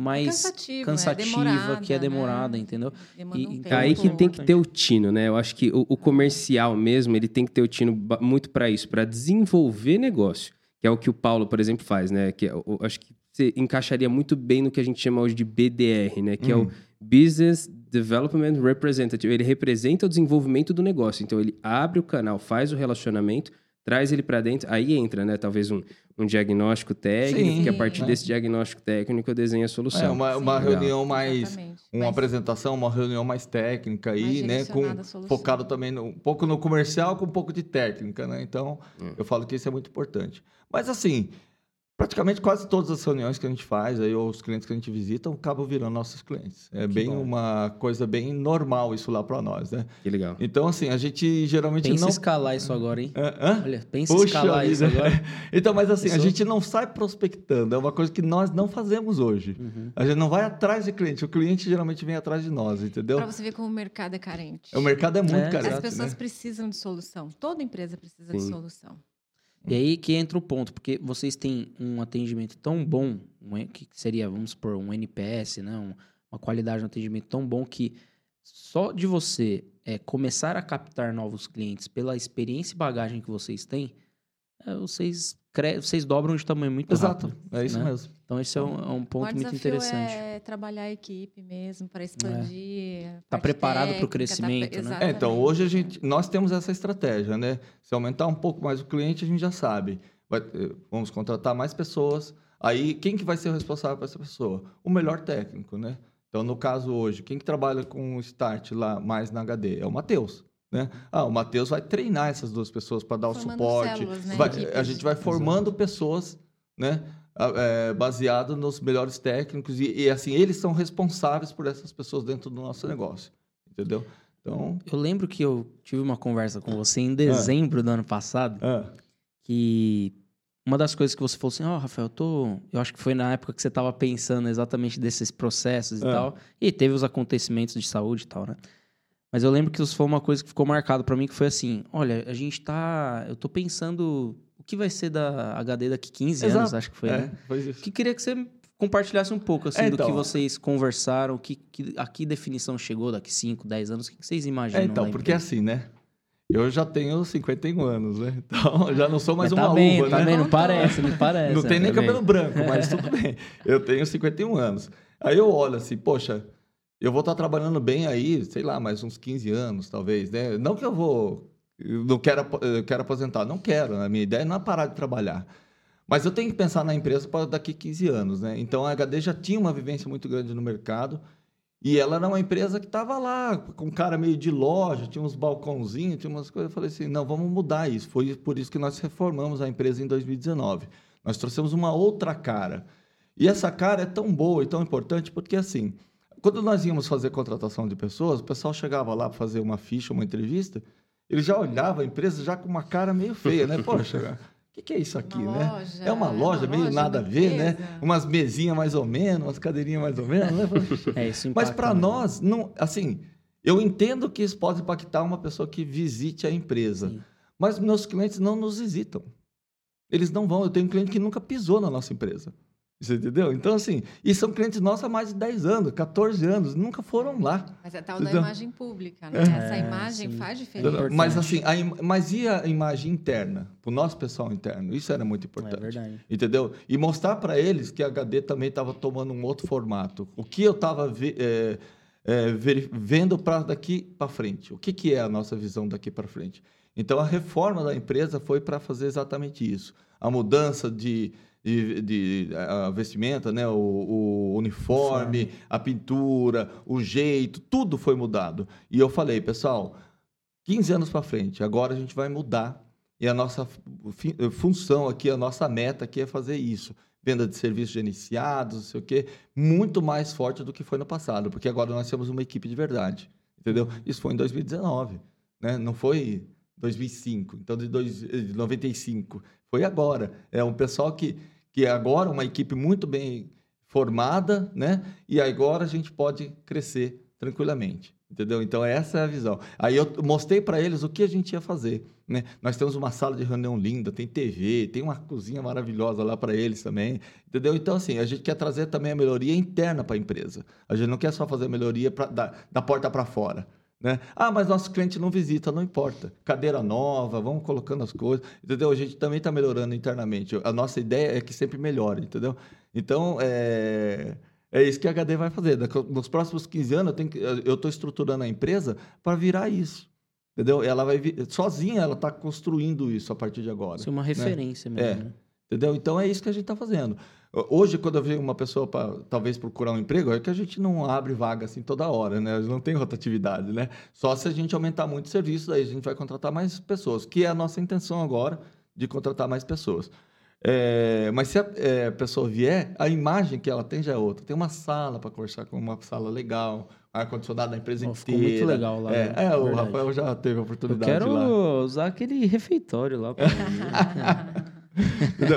mais cansativo, cansativa, é demorada, que é né? demorada, entendeu? Demanda E- um tempo. Aí que tem que ter o tino, né? Eu acho que o, o comercial mesmo, ele tem que ter o tino muito para isso, para desenvolver negócio, que é o que o Paulo, por exemplo, faz, né? Que eu, eu acho que você encaixaria muito bem no que a gente chama hoje de BDR, né? Que é Uhum. o Business Development Representative. Ele representa o desenvolvimento do negócio. Então ele abre o canal, faz o relacionamento, traz ele para dentro, aí entra, né? Talvez um, um diagnóstico técnico, Sim, que a partir né? desse diagnóstico técnico eu desenho a solução. É uma, uma Sim. reunião mais. Exatamente. Uma Mas- apresentação, uma reunião mais técnica aí, Mais né? Com, focado também no- um pouco no comercial com um pouco de técnica, né? Então, Hum. eu falo que isso é muito importante. Mas assim, praticamente quase todas as reuniões que a gente faz, aí, ou os clientes que a gente visita, acabam virando nossos clientes. É bem bom. uma coisa bem normal isso lá para nós, né? Que legal. Então, assim, a gente geralmente Pensa não. escalar isso agora, hein? Hã? Hã? Olha, pensa em Puxa escalar isso vida. agora. *laughs* Então, mas assim, a gente não sai prospectando, é uma coisa que nós não fazemos hoje. Uhum. A gente não vai atrás de cliente, o cliente geralmente vem atrás de nós, entendeu? Para você ver como o mercado é carente. O mercado é muito É, carente, As pessoas né? precisam de solução. Toda empresa precisa de Sim. solução. E aí que entra o ponto, porque vocês têm um atendimento tão bom, que seria, vamos supor, um NPS, né? Um- uma qualidade de atendimento tão bom que só de você é, começar a captar novos clientes pela experiência e bagagem que vocês têm, é, vocês, cre... vocês dobram de tamanho muito Exato, rápido. é isso né? mesmo. Então esse é um, é um o ponto muito interessante. é trabalhar a equipe mesmo para expandir. a Tá preparado pro técnica, tá crescimento, pre- né? É, então, hoje a gente, nós temos essa estratégia, né? Se aumentar um pouco mais o cliente, a gente já sabe. Vai- eh, vamos contratar mais pessoas. Aí, quem que vai ser o responsável por essa pessoa? O melhor técnico, né? Então, no caso hoje, quem que trabalha com o Start lá mais na HD? É o Matheus. Né? Ah, o Matheus vai treinar essas duas pessoas para dar o Formando suporte. células, né? Vai- a gente vai formando pessoas, né? é, baseado nos melhores técnicos e, e, assim eles são responsáveis por essas pessoas dentro do nosso negócio, entendeu? Então, Eu lembro que eu tive uma conversa com você em dezembro do ano passado, ah, que uma das coisas que você falou assim, ó, Rafael, eu tô. Eu acho que foi na época que você estava pensando exatamente desses processos e É. tal. E teve os acontecimentos de saúde e tal, né? Mas eu lembro que isso foi uma coisa que ficou marcado pra mim, que foi assim: olha, a gente tá. Eu tô pensando o que vai ser da HD daqui 15 anos, Exato. acho que foi, é, né? foi isso. Que queria que você compartilhasse um pouco assim, É, do que então. vocês conversaram, que, que, a que definição chegou daqui 5, 10 anos, o que que vocês imaginam? É, então, porque empresa? assim, né? Eu já tenho 51 anos, né? *laughs* Então já não sou mais Mas tá uma bem, uva, tá né? bem, não parece, não parece. Não tem nem tá cabelo branco, mas tudo *laughs* bem. Eu tenho 51 anos. Aí eu olho assim, poxa, eu vou estar trabalhando bem aí, sei lá, mais uns 15 anos, talvez, né? Não que eu vou. Eu não quero, eu quero aposentar, não quero. A minha ideia não é parar de trabalhar. Mas eu tenho que pensar na empresa para daqui 15 anos, né? Então a HD já tinha uma vivência muito grande no mercado. E ela era uma empresa que estava lá, com cara meio de loja, tinha uns balcãozinhos, tinha umas coisas. Eu falei assim: não, vamos mudar isso. Foi por isso que nós reformamos a empresa em 2019. Nós trouxemos uma outra cara. E essa cara é tão boa e tão importante porque, assim, quando nós íamos fazer contratação de pessoas, o pessoal chegava lá para fazer uma ficha, uma entrevista, ele já olhava a empresa já com uma cara meio feia, né? Poxa, *laughs* o que, que é isso aqui, Uma né? loja, é uma loja, uma meio loja, nada a ver, né? Umas mesinhas mais ou menos, umas cadeirinhas mais ou menos, né? *laughs* É, isso Mas para né? nós, não, assim, eu entendo que isso pode impactar uma pessoa que visite a empresa, Sim. mas meus clientes não nos visitam. Eles não vão. Eu tenho um cliente que nunca pisou na nossa empresa. Você entendeu? Então, assim, e são clientes nossos há mais de 10 anos, 14 anos, nunca foram lá. Mas é tal da Entendeu? imagem pública, né? É, Essa imagem sim. faz diferença. Mas, assim, a im- mas e a imagem interna? Para o nosso pessoal interno? Isso era muito É importante. verdade. Entendeu? E mostrar para eles que a HD também estava tomando um outro formato. O que eu estava vendo para daqui para frente. O que, que é a nossa visão daqui para frente? Então, a reforma da empresa foi para fazer exatamente isso. A mudança de, de, de, a vestimenta, né? o, o uniforme, a pintura, o jeito, tudo foi mudado. E eu falei, pessoal, 15 anos para frente, agora a gente vai mudar. E a nossa função aqui, a nossa meta aqui é fazer isso. Venda de serviços gerenciados, não sei o quê, muito mais forte do que foi no passado, porque agora nós temos uma equipe de verdade, entendeu? Isso foi em 2019, né? Não foi 2005, então de, dois, de 95, foi agora. É um pessoal que, que é agora uma equipe muito bem formada, né? E agora a gente pode crescer tranquilamente, entendeu? Então essa é a visão. Aí eu mostrei para eles o que a gente ia fazer, né? Nós temos uma sala de reunião linda, tem TV, tem uma cozinha maravilhosa lá para eles também, entendeu? Então assim, a gente quer trazer também a melhoria interna para a empresa. A gente não quer só fazer a melhoria pra, da, da porta para fora. Né? Ah, mas nosso cliente não visita, não importa. Cadeira nova, vamos colocando as coisas, entendeu? A gente também está melhorando internamente. A nossa ideia é que sempre melhore, entendeu? Então, é, é isso que a HD vai fazer. Nos próximos 15 anos, eu tenho que- eu estou estruturando a empresa para virar isso, entendeu? Ela vai vir, sozinha, ela está construindo isso a partir de agora. Isso é uma referência mesmo. É. né? Entendeu? Então é isso que a gente está fazendo. Hoje, quando eu vejo uma pessoa para talvez procurar um emprego, é que a gente não abre vaga assim toda hora, né? Não tem rotatividade, né? Só se a gente aumentar muito o serviço, aí a gente vai contratar mais pessoas, que é a nossa intenção agora de contratar mais pessoas. É, mas se a é, pessoa vier, a imagem que ela tem já é outra. Tem uma sala para conversar com uma sala legal, ar-condicionado da empresa ficou inteira. muito legal lá, É, né? é, o Verdade. Rafael já teve a Eu oportunidade quero lá. usar aquele refeitório lá. *laughs*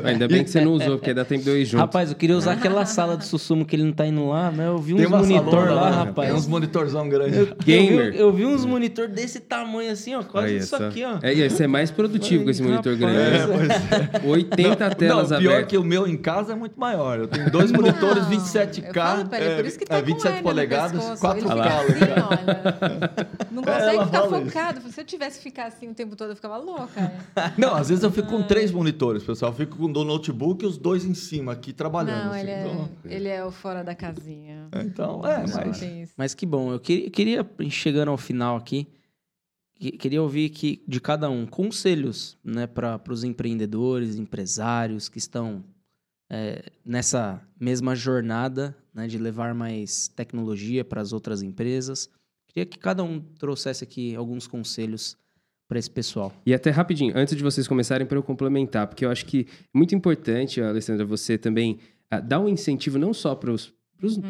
Ainda bem que você não usou, porque dá tempo de eu ir junto. rapaz, eu queria usar aquela sala de sussumo que ele não tá indo lá, mas eu vi uns monitor lá, né? rapaz. Tem uns monitorzão grandes. Eu- Gamer. Eu vi, eu vi uns monitor desse tamanho assim, ó. Quase Aí, isso só. aqui, ó. É, ia ser mais produtivo com esse monitor Rapaz. grande. É, pois é. *laughs* 80 telas não, pior abertas. que o meu em casa é muito maior. Eu tenho dois monitores Não, 27K, eu falo pra ele, por isso que tá é, com 27 hérnia no polegadas, pescoço. 4 Ele k fica assim, olha. *laughs* Não É, consegue ela ficar fala isso. focado. Se eu tivesse que ficar assim o tempo todo, eu ficava louca. é. *laughs* Não, às vezes eu fico com três monitores, pessoal. Eu fico com o do notebook e os dois em cima aqui trabalhando. Não, assim. ele é, Então, ele é o fora da casinha. então, é, mas... Mas que bom. Eu queria, queria chegando ao final aqui, que- queria ouvir aqui de cada um conselhos né, para os empreendedores, empresários que estão é, nessa mesma jornada né, de levar mais tecnologia para as outras empresas. Queria que cada um trouxesse aqui alguns conselhos para esse pessoal. E até rapidinho, antes de vocês começarem, para eu complementar, porque eu acho que é muito importante, Alessandra, você também ah, dar um incentivo não só para os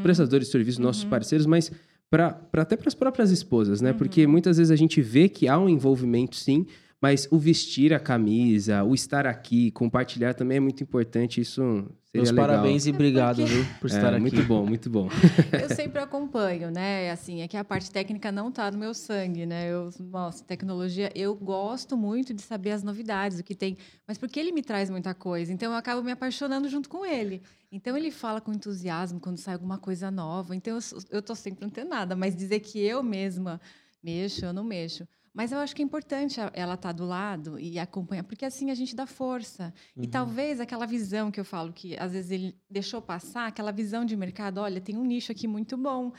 prestadores de serviços, nossos parceiros, mas pra, pra- até para as próprias esposas, né? Porque muitas vezes a gente vê que há um envolvimento, sim, mas o vestir a camisa, o estar aqui, compartilhar também é muito importante. Isso seria Meus legal. parabéns e obrigado porque- viu, por É, estar aqui. Muito bom, muito bom. *laughs* Eu sempre acompanho, né? Assim, é que a parte técnica não tá no meu sangue, né? Eu, nossa, tecnologia, eu gosto muito de saber as novidades, o que tem, mas porque ele me traz muita coisa, então eu acabo me apaixonando junto com ele. Então ele fala com entusiasmo quando sai alguma coisa nova. Então eu, tô sempre antenada, mas dizer que eu mesma mexo, eu não mexo. Mas eu acho que é importante ela estar do lado e acompanhar, porque assim a gente dá força. Uhum. E talvez aquela visão que eu falo que às vezes ele deixou passar, aquela visão de mercado, olha, tem um nicho aqui muito bom.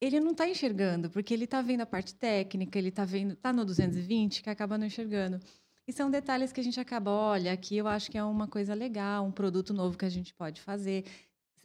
Ele não está enxergando, porque ele está vendo a parte técnica, ele está vendo, está no 220, que acaba não enxergando. E são detalhes que a gente acaba, olha, aqui eu acho que é uma coisa legal, um produto novo que a gente pode fazer.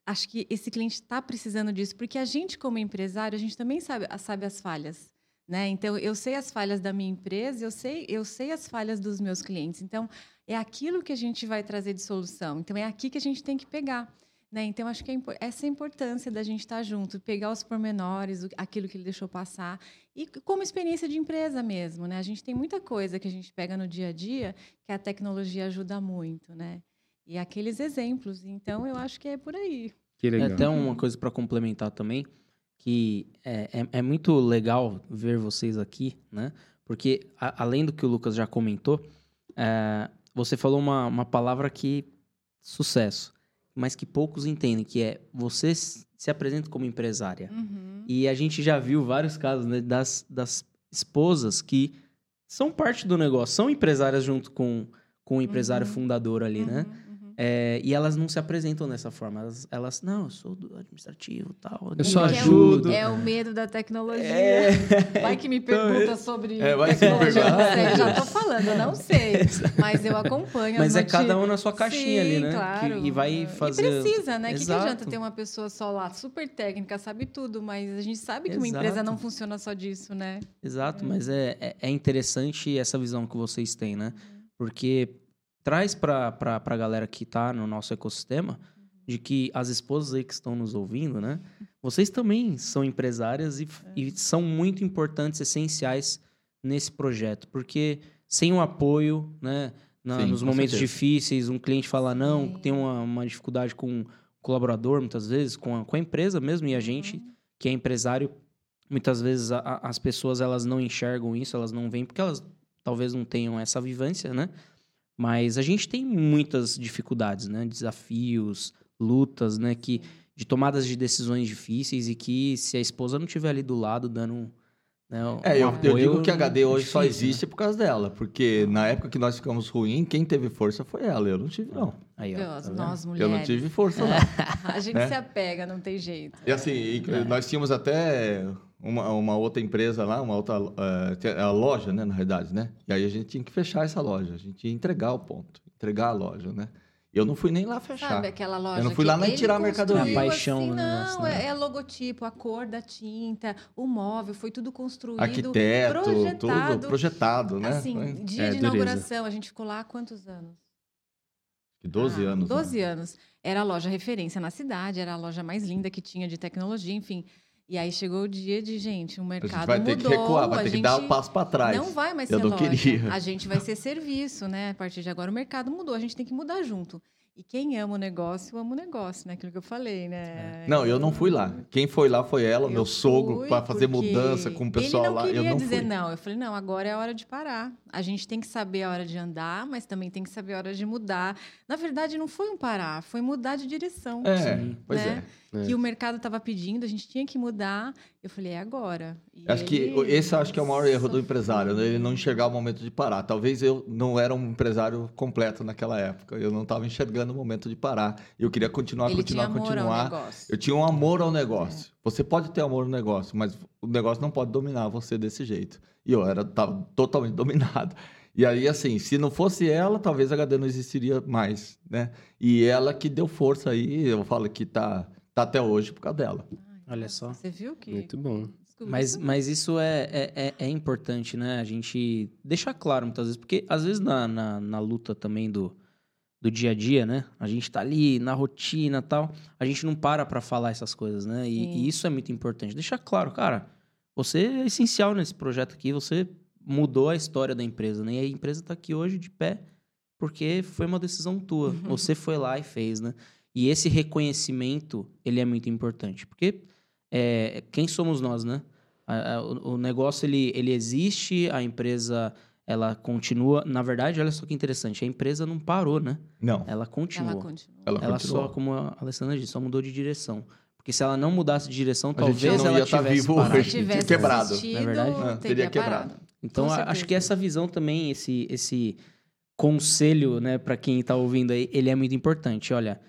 Acho que esse cliente está precisando disso, porque a gente, como empresário, a gente também sabe, sabe as falhas. Né? Então, eu sei as falhas da minha empresa, eu sei, eu sei as falhas dos meus clientes. Então, é aquilo que a gente vai trazer de solução. Então, é aqui que a gente tem que pegar. Né? Então, acho que é impo- essa é a importância da gente estar junto, pegar os pormenores, aquilo que ele deixou passar. E como experiência de empresa mesmo. Né? A gente tem muita coisa que a gente pega no dia a dia que a tecnologia ajuda muito. Né? E aqueles exemplos. Então, eu acho que é por aí. Que É legal. até uma coisa para complementar também, que é, é, é muito legal ver vocês aqui, né? Porque a- além do que o Lucas já comentou, é, você falou uma, uma palavra que sucesso, mas que poucos entendem, que é você se apresenta como empresária. Uhum. E a gente já viu vários casos né, das, das esposas que são parte do negócio, são empresárias junto com, com o empresário Uhum. fundador ali, né? Uhum, uhum. É, e elas não se apresentam dessa forma. Elas, elas não, eu sou do administrativo e tal. Eu só Porque é o- ajudo. É o, medo da tecnologia. É. *laughs* Vai que me pergunta sobre É, vai que me tecnologia. pergunta. Eu sei, já tô *laughs* falando, eu não sei. Mas eu acompanho Mas as é cada um na sua caixinha Sim, ali, né? Claro. Que- e vai fazer. E precisa, né? O que, que adianta ter uma pessoa só lá, super técnica, sabe tudo, mas a gente sabe que uma Exato. empresa não funciona só disso, né? Exato, mas é, é, é interessante essa visão que vocês têm, né? Porque traz pra, pra galera que tá no nosso ecossistema de que as esposas aí que estão nos ouvindo, né? Vocês também são empresárias e, e são muito importantes, essenciais nesse projeto. Porque sem o apoio, né? na- Sim, nos momentos certeza. difíceis, um cliente fala não, Sim. tem uma, uma dificuldade com um colaborador, muitas vezes, com a, com a empresa mesmo, e a gente que é empresário, muitas vezes a- a- as pessoas elas não enxergam isso, elas não veem porque elas talvez não tenham essa vivência, né? Mas a gente tem muitas dificuldades, né? Desafios, lutas, né? Que de tomadas de decisões difíceis e que se a esposa não estiver ali do lado dando um, né, um É, eu, eu apoio, digo que a HD hoje só difícil, né? existe por causa dela. Porque na época que nós ficamos ruim, quem teve força foi ela. Eu não tive, não. Aí, ó, Nós, tá nós, Eu mulheres. não tive força, não. *laughs* A gente né? se apega, não tem jeito. E assim, e É. nós tínhamos até uma, uma outra empresa lá, uma outra a loja, né, na realidade, né? E aí a gente tinha que fechar essa loja, a gente ia entregar o ponto, entregar a loja, né? E eu não fui nem lá fechar. Sabe aquela loja Eu não fui que lá nem tirar a mercadoria. A paixão assim, não, negócio, né? é, é logotipo, a cor da tinta, o móvel, foi tudo construído, Arquiteto, projetado. tudo projetado, né? Assim, Foi dia É, de dureza. inauguração, a gente ficou lá há quantos anos? 12 Ah, anos. né? 12 anos. Era a loja referência na cidade, era a loja mais linda que tinha de tecnologia, enfim. E aí chegou o dia de, gente, o A mercado gente vai ter mudou. que recuar, vai a ter que gente dar o passo para trás. Não vai mais Eu ser não loja. queria. A gente vai ser serviço, né? A partir de agora o mercado mudou, a gente tem que mudar junto. E quem ama o negócio, ama o negócio, né? Aquilo que eu falei, né? Não, eu não fui lá. Quem foi lá foi ela, Eu meu sogro, para fazer mudança com o pessoal ele não lá. queria Eu não dizer fui. não. Eu falei, não, agora é a hora de parar. A gente tem que saber a hora de andar, mas também tem que saber a hora de mudar. Na verdade, não foi um parar, foi mudar de direção. É, Sim. pois né? é. É. Que o mercado estava pedindo, a gente tinha que mudar. Eu falei, é agora. E Acho que esse acho que é o maior erro do empresário, né? ele não enxergar o momento de parar. Talvez eu não era um empresário completo naquela época. Eu não estava enxergando o momento de parar. Eu queria continuar, Ele continuar, tinha amor continuar. ao negócio. Eu tinha um amor ao negócio. É. Você pode ter amor no negócio, mas o negócio não pode dominar você desse jeito. E eu era tava totalmente *laughs* dominado. E aí, assim, se não fosse ela, talvez a HD não existiria mais, né? E ela que deu força aí, eu falo que tá, tá até hoje por causa dela. Olha só. Você viu que. Muito bom. Mas, isso- mas isso é, é, é- é importante, né? A gente deixar claro muitas vezes, porque às vezes na, na, na luta também do, do dia a dia, né? A gente tá ali na rotina e tal, a gente não para pra falar essas coisas, né? E, e isso é muito importante. Deixar claro, cara, você é essencial nesse projeto aqui, você mudou a história da empresa, né? E a empresa tá aqui hoje de pé porque foi uma decisão tua. Você foi lá e fez, né? E esse reconhecimento, ele é muito importante, porque é, quem somos nós, né? A- a- o, o negócio, ele, ele existe, a empresa, ela continua. Na verdade, olha só que interessante, a empresa não parou, né? Não, Ela continuou. Ela continua. ela, Ela só, como a Alessandra disse, só mudou de direção. Porque se ela não mudasse de direção, A gente talvez não ela ia tá tivesse vivo parado. hoje. Se tivesse quebrado. assistido, Não é verdade? Ah, teria teria quebrado. parado. Então, acho que essa visão também, esse, esse conselho, né, para quem tá ouvindo aí, ele é muito importante. Olha,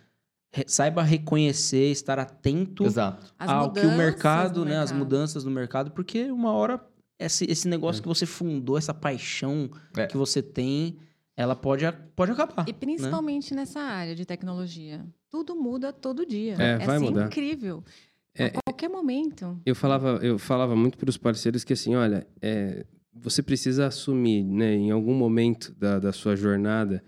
re- saiba reconhecer, estar atento Exato. As ao que o mercado, do né, as mercado. mudanças no mercado, porque uma hora esse, esse negócio que você fundou, essa paixão É. que você tem, ela pode, pode acabar. E principalmente nessa área de tecnologia. Tudo muda todo dia. É, vai assim, mudar. incrível. É, a qualquer momento. Eu falava, eu falava muito para os parceiros que assim, olha, é, você precisa assumir, né, em algum momento da, da sua jornada,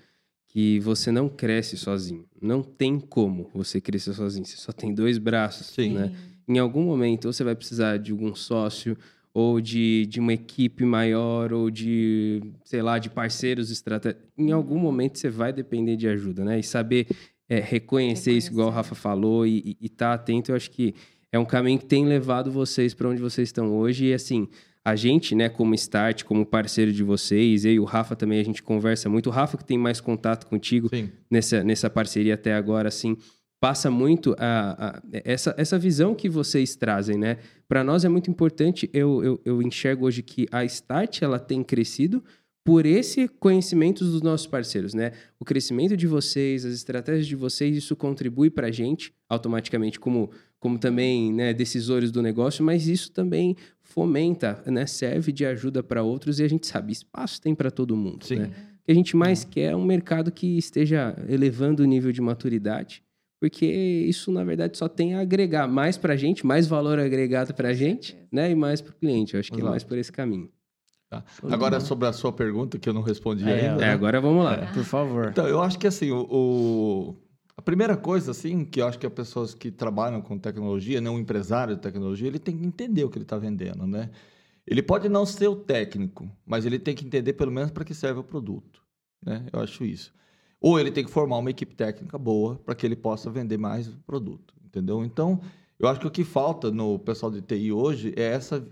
que você não cresce sozinho. Não tem como você crescer sozinho. Você só tem dois braços, Sim. né? Em algum momento, ou você vai precisar de algum sócio, ou de, de uma equipe maior, ou de, sei lá, de parceiros estratégicos. Em algum momento, você vai depender de ajuda, né? E saber é, reconhecer, isso, igual o Reconhecer. Rafa falou, e estar atento, eu acho que é um caminho que tem levado vocês para onde vocês estão hoje. E assim, a gente, né, como Start, como parceiro de vocês, eu e o Rafa também, a gente conversa muito. O Rafa que tem mais contato contigo Sim. nessa, nessa parceria até agora, assim, passa muito a, a- essa, essa visão que vocês trazem, né? Para nós é muito importante, eu, eu, eu enxergo hoje que a Start, ela tem crescido por esse conhecimento dos nossos parceiros, né? O crescimento de vocês, as estratégias de vocês, isso contribui para a gente automaticamente como, como também né, decisores do negócio, mas isso também fomenta, né? Serve de ajuda para outros e a gente sabe, espaço tem para todo mundo, Sim. né? O que a gente mais quer é um mercado que esteja elevando o nível de maturidade, porque isso, na verdade, só tem a agregar mais para a gente, mais valor agregado para a gente, né? E mais para o cliente. Eu acho que é mais por esse caminho. Tá. Agora, sobre a sua pergunta, que eu não respondi É, ainda. É, né? agora vamos lá. Por favor. Então, eu acho que assim, o, o- a primeira coisa, assim, que eu acho que as pessoas que trabalham com tecnologia, né, um empresário de tecnologia, ele tem que entender o que ele está vendendo, né? Ele pode não ser o técnico, mas ele tem que entender pelo menos para que serve o produto, né? Eu acho isso. Ou ele tem que formar uma equipe técnica boa para que ele possa vender mais produto, entendeu? Então, eu acho que o que falta no pessoal de TI hoje é essa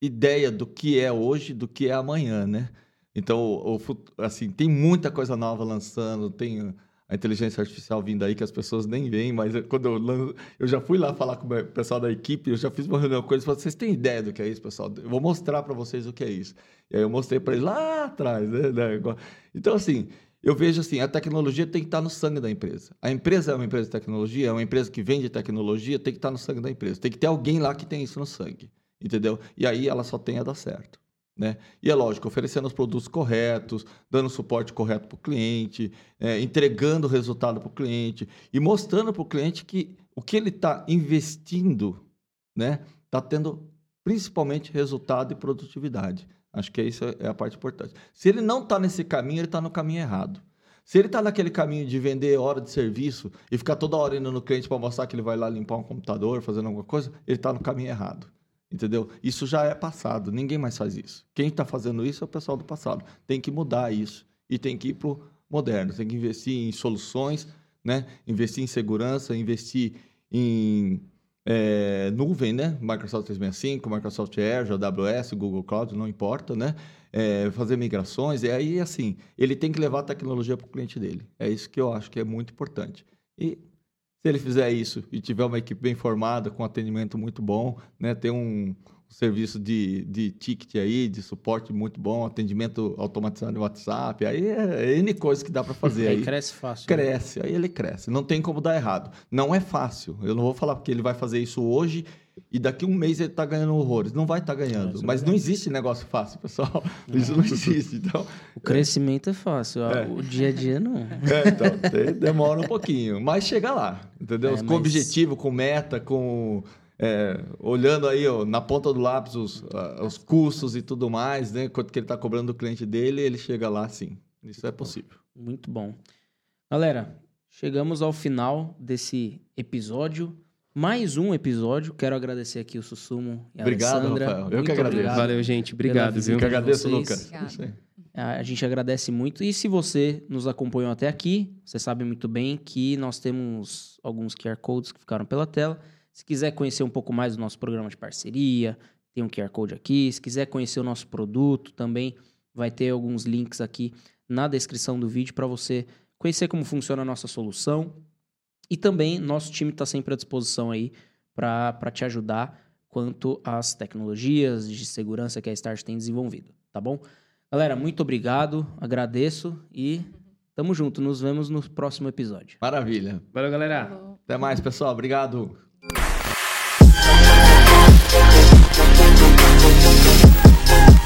ideia do que é hoje, do que é amanhã, né? Então, o, o assim, tem muita coisa nova lançando, tem a inteligência artificial vindo aí que as pessoas nem veem, mas eu- quando eu, lan- eu já fui lá falar com o pessoal da equipe, eu já fiz uma reunião com eles, falei, vocês têm ideia do que é isso, pessoal? Eu vou mostrar para vocês o que é isso. E aí eu mostrei para eles lá atrás, né? né, Então, assim, eu vejo assim, a tecnologia tem que estar no sangue da empresa. A empresa é uma empresa de tecnologia, é uma empresa que vende tecnologia, tem que estar no sangue da empresa. Tem que ter alguém lá que tem isso no sangue, entendeu? E aí ela só tem a dar certo. Né? E é lógico, oferecendo os produtos corretos, dando suporte correto para o cliente, é, entregando o resultado para o cliente e mostrando para o cliente que o que ele está investindo né, está tendo principalmente resultado e produtividade. Acho que isso é a parte importante. Se ele não está nesse caminho, ele está no caminho errado. Se ele está naquele caminho de vender hora de serviço e ficar toda hora indo no cliente para mostrar que ele vai lá limpar um computador, fazendo alguma coisa, ele está no caminho errado. Entendeu? Isso já é passado, ninguém mais faz isso. Quem está fazendo isso é o pessoal do passado. Tem que mudar isso e tem que ir para o moderno, tem que investir em soluções, né? investir em segurança, investir em é, nuvem, né? Microsoft 365, Microsoft Azure, AWS, Google Cloud, não importa, né? É, fazer migrações, e aí, assim, ele tem que levar a tecnologia para o cliente dele. É isso que eu acho que é muito importante. E se ele fizer isso e tiver uma equipe bem formada, com atendimento muito bom, né? Ter um serviço de, de ticket aí, de suporte muito bom, atendimento automatizado no WhatsApp, aí é N coisas que dá para fazer *laughs* Aí aí. cresce fácil. né? Cresce, aí ele cresce. Não tem como dar errado. Não é fácil. Eu não vou falar porque ele vai fazer isso hoje e daqui um mês ele está ganhando horrores. Não vai estar ganhando. isso é Mas não existe negócio fácil, pessoal. *laughs* Isso não existe. Então, O crescimento é fácil, É. o dia a dia não. *laughs* é, então demora um pouquinho. Mas chega lá, entendeu? É, com mas- objetivo, com meta, com. É, olhando aí ó, na ponta do lápis os, ah, os custos e tudo mais, né? Quanto que ele está cobrando do cliente dele, ele chega lá sim. Isso é possível. Muito bom. Galera, chegamos ao final desse episódio. Mais um episódio. Quero agradecer aqui o Sussumo e a Obrigado, Alessandra. Rafael. Eu que Muito agradeço. obrigado. Valeu, gente. Obrigado, visita. Eu viu? que agradeço. Lucas. A gente agradece muito. E se você nos acompanhou até aqui, você sabe muito bem que nós temos alguns QR Codes que ficaram pela tela. Se quiser conhecer um pouco mais do nosso programa de parceria, tem um QR Code aqui. Se quiser conhecer o nosso produto, também vai ter alguns links aqui na descrição do vídeo para você conhecer como funciona a nossa solução. E também nosso time está sempre à disposição aí para te ajudar quanto às tecnologias de segurança que a Start tem desenvolvido. tá bom? Galera, muito obrigado, agradeço e tamo junto. Nos vemos no próximo episódio. Maravilha. Valeu, galera. Falou. Até mais, pessoal. Obrigado. Thank